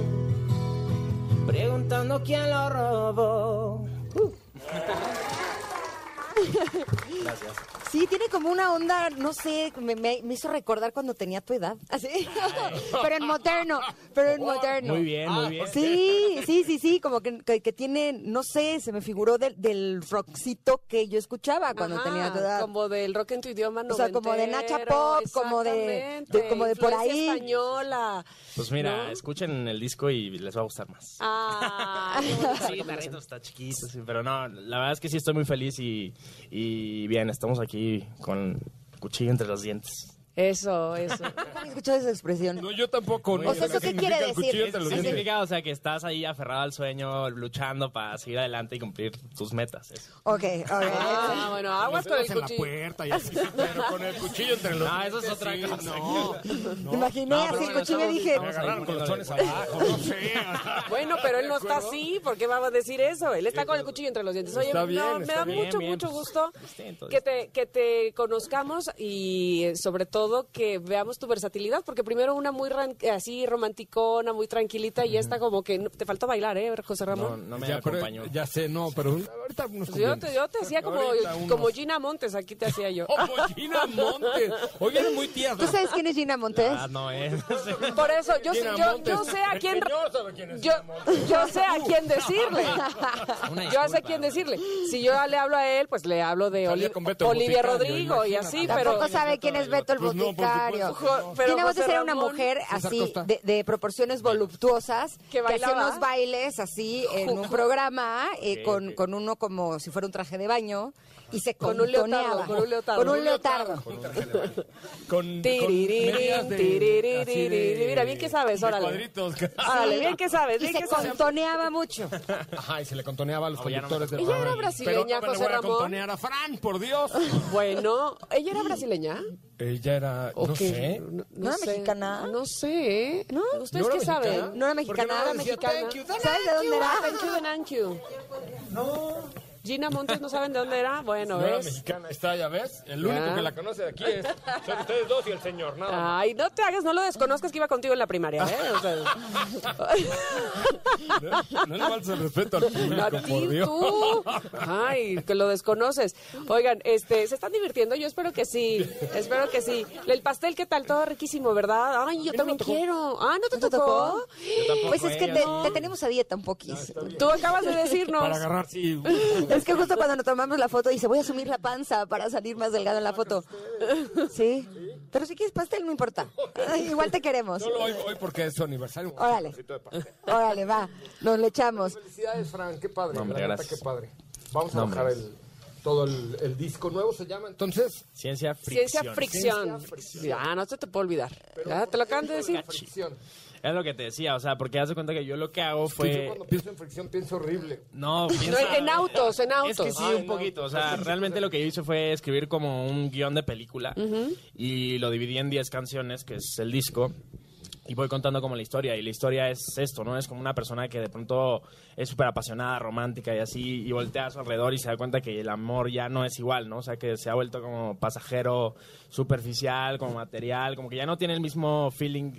preguntando quién lo robó. Gracias. Sí, tiene como una onda, no sé, me, me- me hizo recordar cuando tenía tu edad. Así. pero en moderno, pero en moderno. Muy bien, muy bien. Sí, sí, sí, sí, como que, que, que tiene, no sé, se me figuró del, del rockcito que yo escuchaba cuando Ajá, tenía tu edad. Como del rock en tu idioma O sea, como de Nacha Pop, como de- de- exactamente, como de por ahí. española. Pues mira, escuchen el disco y les va a gustar más. Ah, Sí, está chiquito, sí, pero no, la verdad es que sí estoy muy feliz y, y bien, estamos aquí con cuchillo entre los dientes. Eso, eso. Nunca había escuchado esa expresión. No, yo tampoco. O sea, ¿eso qué quiere decir? Es- significa, o sea, que estás ahí aferrado al sueño, luchando para seguir adelante y cumplir tus metas. eso. Ok, ok. Ah, bueno, aguas con el en la cuchillo. puerta y así, pero con el cuchillo entre los No, eso es dientes, otra sí, cosa. No, Me imaginé No, así pero el bueno, cuchillo y dije... me agarraron con los chones abajo, no sé. Bueno, pero él no está así, ¿por qué va a decir eso? Él está con el cuchillo entre los dientes. Oye, Está bien, no, me da bien, mucho, bien, mucho pues, gusto distinto, que te, que te conozcamos y eh, sobre todo que veamos tu versatilidad, porque primero una muy ran- así romanticona, muy tranquilita y esta como que no- te faltó bailar, ¿eh, José No, Ramón? no me Ya, pero- acompañó. ya sé, no, pero ahorita Pues yo, te, yo te hacía como, unos- como Gina Montes, aquí te hacía yo. Como Gina Montes. Hoy viene muy tierna. ¿Tú sabes quién es Gina Montes? Ah, no, eh. Por eso, yo, sé- Gina yo, Montes. yo sé a quién... Quién es Yo, Gina Montes. yo sé a quién decirle. Yo sé a quién decirle. Si yo le hablo a él, pues le hablo de Oli- Olivia Rodrigo y así, Tampoco pero... sabe quién es Beto el Pues no, por boticario. supuesto. Pero José era una mujer así, de, de proporciones voluptuosas, Que que, hacía unos bailes así en un programa eh, con, con uno como si fuera un traje de baño y se Con un leotardo, contoneaba. con un leotardo. Con un leotardo. Con, así de- Mira, bien que sabes, órale. cuadritos. Órale, bien que sabes, Y bien se sabes. contoneaba mucho. Ajá, y se le contoneaba a los No, no conductores de Ella era brasileña, Pero no José Ramón. contonear a Fran, por Dios. Bueno, ¿ella era brasileña? Ella era, ¿O no qué? sé. ¿No era sé. mexicana? No sé. ¿No? ¿Ustedes ¿No qué saben? No era ¿Por qué mexicana, no era mexicana. "Thank you, thank ¿Sabes de dónde era? Thank you, thank you. No. Gina Montes, ¿no saben de dónde era? Bueno, No era ¿ves? mexicana, está, ya ves. El Ya. único que la conoce de aquí es. Son ustedes dos y el señor, nada más. Ay, no te hagas, no lo desconozcas que iba contigo en la primaria, ¿eh? O sea, No, no le faltes el respeto al público, a por ti, Dios. tú. Ay, que lo desconoces. Oigan, este, ¿se están divirtiendo? Yo espero que sí. Espero que sí. El pastel, ¿qué tal? Todo riquísimo, ¿verdad? Ay, yo también quiero. Ah, ¿no te ¿No te tocó? Pues es que ella te, no. te tenemos a dieta un poquito. Tú acabas de decirnos. Para agarrar, sí. Es que justo cuando nos tomamos la foto dice, voy a asumir la panza para salir más delgado en la foto. Sí. Pero si quieres pastel, no importa. Igual te queremos. Solo hoy, hoy porque es su aniversario. Órale. Órale, va. Nos le echamos. Felicidades, Fran, qué padre. No, hombre, gracias. qué padre. Vamos a bajar el, todo el, el disco nuevo, se llama entonces. Ciencia fricción. Ciencia fricción. Ya, no se te puede olvidar. Ya, te lo acaban de decir. Fricción. Es lo que te decía, o sea, porque haz de cuenta que yo lo que hago Que yo fue... cuando pienso en fricción pienso horrible. No, No, piensa... en autos, en Es autos. que sí, Ay, un no. poquito. O sea, realmente lo que yo hice fue escribir como un guion de película y lo dividí en 10 canciones, que es el disco. Y voy contando como la historia. Y la historia es esto, ¿no? Es como una persona que de pronto es súper apasionada, romántica y así, y voltea a su alrededor y se da cuenta que el amor ya no es igual, ¿no? O sea, que se ha vuelto como pasajero, superficial, como material, como que ya no tiene el mismo feeling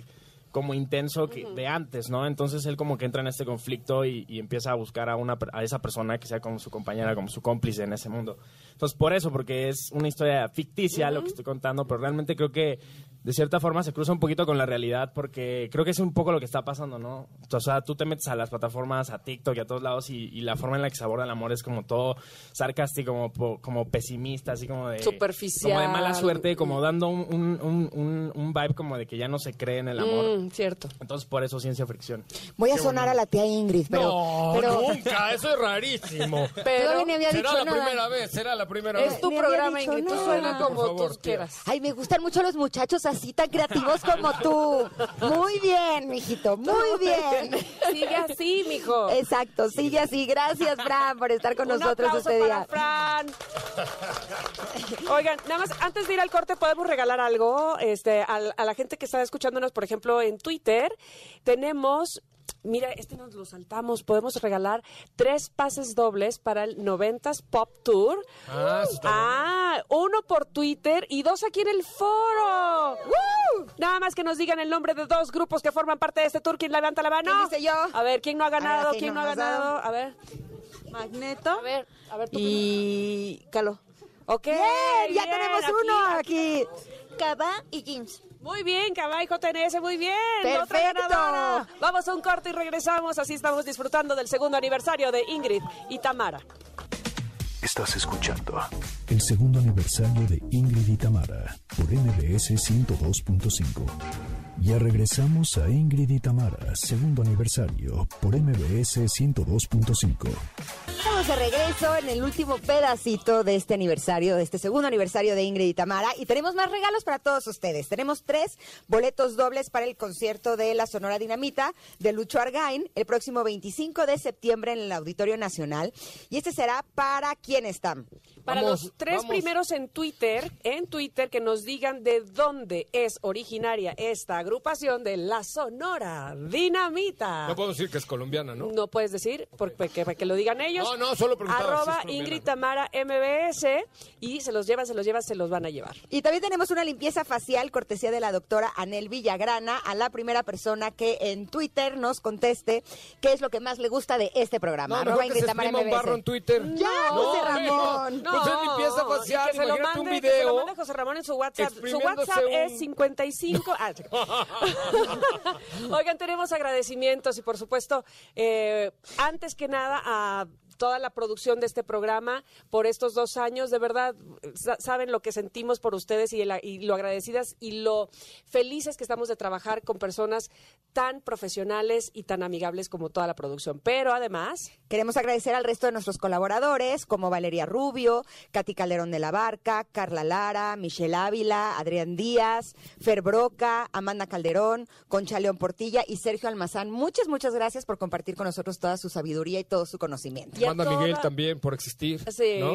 como intenso que de antes, ¿no? Entonces él como que entra en este conflicto y, y empieza a buscar a una a esa persona que sea como su compañera, como su cómplice en ese mundo. Entonces por eso, porque es una historia ficticia lo que estoy contando, pero realmente creo que de cierta forma se cruza un poquito con la realidad porque creo que es un poco lo que está pasando, ¿no? O sea, tú te metes a las plataformas, a TikTok y a todos lados y, y la forma en la que se aborda el amor es como todo sarcástico, como, como pesimista, así como de... Superficial. Como de mala suerte, como dando un, un, un, un- vibe como de que ya no se cree en el amor. Mm, cierto. Entonces, por eso ciencia fricción. Voy a sonar a la tía Ingrid, pero... no, pero nunca, eso es rarísimo. Pero ni había será la nada. primera vez, será la primera es vez. tu Ni había programa, dicho Ingrid. Tú suena Por como favor, tú quieras. Ay, me gustan mucho los muchachos así tan creativos como tú. Muy bien, mijito, muy bien. Sigue así, mijo. Exacto, sigue así. Gracias, Fran, por estar con Un nosotros este para día. Fran. Oigan, nada más, antes de ir al corte, podemos regalar algo este, al- a, la gente que está escuchándonos, por ejemplo, en Twitter. Tenemos. Mira, este nos lo saltamos. Podemos regalar tres pases dobles para el 90s Pop Tour. Ah, está Ah, uno por Twitter y dos aquí en el foro. ¡Woo! Nada más que nos digan el nombre de dos grupos que forman parte de este tour. ¿Quién levanta la mano? ¿Quién dice yo? A ver, ¿quién no ha ganado? ¿quién ¿Quién no no ha ganado? A ver. Magneto. A ver, a ver tú. Y Calo. Ok. Bien, ya bien, tenemos aquí, uno aquí. aquí. Cava y jeans. Muy bien, Cabay JNS, muy bien. Otra Perfecto. ganadora. Vamos a un corte y regresamos. Así estamos disfrutando del segundo aniversario de Ingrid y Tamara. Estás escuchando el segundo aniversario de Ingrid y Tamara por MBS 102.5. Ya regresamos a Ingrid y Tamara, segundo aniversario por MBS 102.5. Estamos de regreso en el último pedacito de este aniversario, de este segundo aniversario de Ingrid y Tamara. Y tenemos más regalos para todos ustedes. Tenemos tres boletos dobles para el concierto de la Sonora Dinamita de Lucho Argain el próximo 25 de septiembre en el Auditorio Nacional. Y este será para quién están. Para Vamos, los tres vamos. primeros en Twitter, en Twitter, que nos digan de dónde es originaria esta agrupación de la Sonora Dinamita. No puedo decir que es colombiana, ¿no? No puedes decir, porque para que lo digan ellos. No, no, solo si Arroba colombiana. Ingrid Tamara MBS y se los llevan, se los llevan, se los van a llevar. Y también tenemos una limpieza facial cortesía de la doctora Anel Villagrana a la primera persona que en Twitter nos conteste qué es lo que más le gusta de este programa. No, Arroba mejor que Ingrid se Tamara exprima un MBS. barro en Twitter. Ya, No, Ramón. Pues es limpieza y facial, que se lo mande, un que se lo video. mande José Ramón en su WhatsApp. Su WhatsApp un- es 55. Ah, Oigan, tenemos agradecimientos y por supuesto, eh, antes que nada a toda la producción de este programa por estos dos años. De verdad, sa- saben lo que sentimos por ustedes y, y lo agradecidas y lo felices que estamos de trabajar con personas tan profesionales y tan amigables como toda la producción. Pero además... Queremos agradecer al resto de nuestros colaboradores, como Valeria Rubio, Katy Calderón de la Barca, Carla Lara, Michelle Ávila, Adrián Díaz, Fer Broca, Amanda Calderón, Concha León Portilla y Sergio Almazán. Muchas, muchas gracias por compartir con nosotros toda su sabiduría y todo su conocimiento. Y a Manda a Miguel toda- también por existir. Sí, ¿no?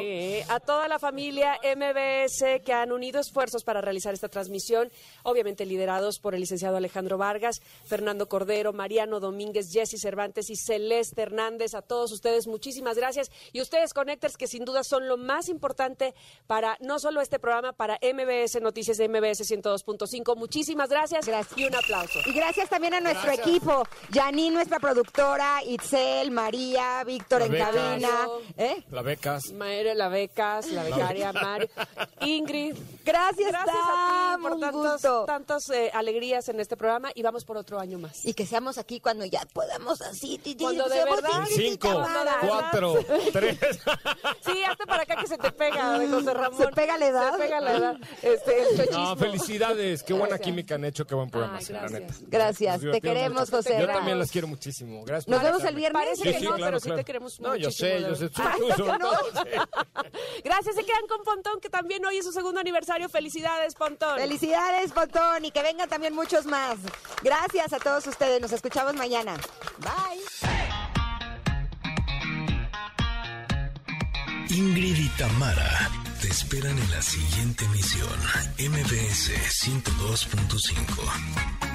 a toda la familia MBS que han unido esfuerzos para realizar esta transmisión, obviamente liderados por el licenciado Alejandro Vargas, Fernando Cordero, Mariano Domínguez, Jesse Cervantes y Celeste Hernández. A todos ustedes, muchísimas gracias. Y ustedes, Connectors, que sin duda son lo más importante para no solo este programa, para MBS Noticias de MBS 102.5. Muchísimas gracias, y un aplauso. Y gracias también a nuestro Gracias. equipo, Janine, nuestra productora, Itzel, María, Víctor en. ¿Eh? La becas. Mario, la becas, la becaria, Mario, Ingrid. Gracias, Gracias a ti por tantos, tantas eh, alegrías en este programa y vamos por otro año más. Y que seamos aquí cuando ya podamos así. Cuando de verdad- Cinco, cuatro, tres. Sí, hazte para acá que se te pega, José Ramón. ¿Se pega la edad? Se pega la edad. Este, el. No, felicidades. Qué buena Gracias. química han hecho. Qué buen programa, Ay, la gracias. neta. Gracias, Nos te queremos, mucho. José Yo también las quiero muchísimo. Gracias Nos vemos el viernes. Parece Sí, que sí, no, claro, pero sí te queremos No, yo muchísimo, sé, yo sé. sobre todo, sí. Gracias, se quedan con Pontón, que también hoy es su segundo aniversario. Felicidades, Pontón. Felicidades, Pontón, y que vengan también muchos más. Gracias a todos ustedes. Nos escuchamos mañana. Bye. Ingrid y Tamara te esperan en la siguiente emisión, MBS 102.5.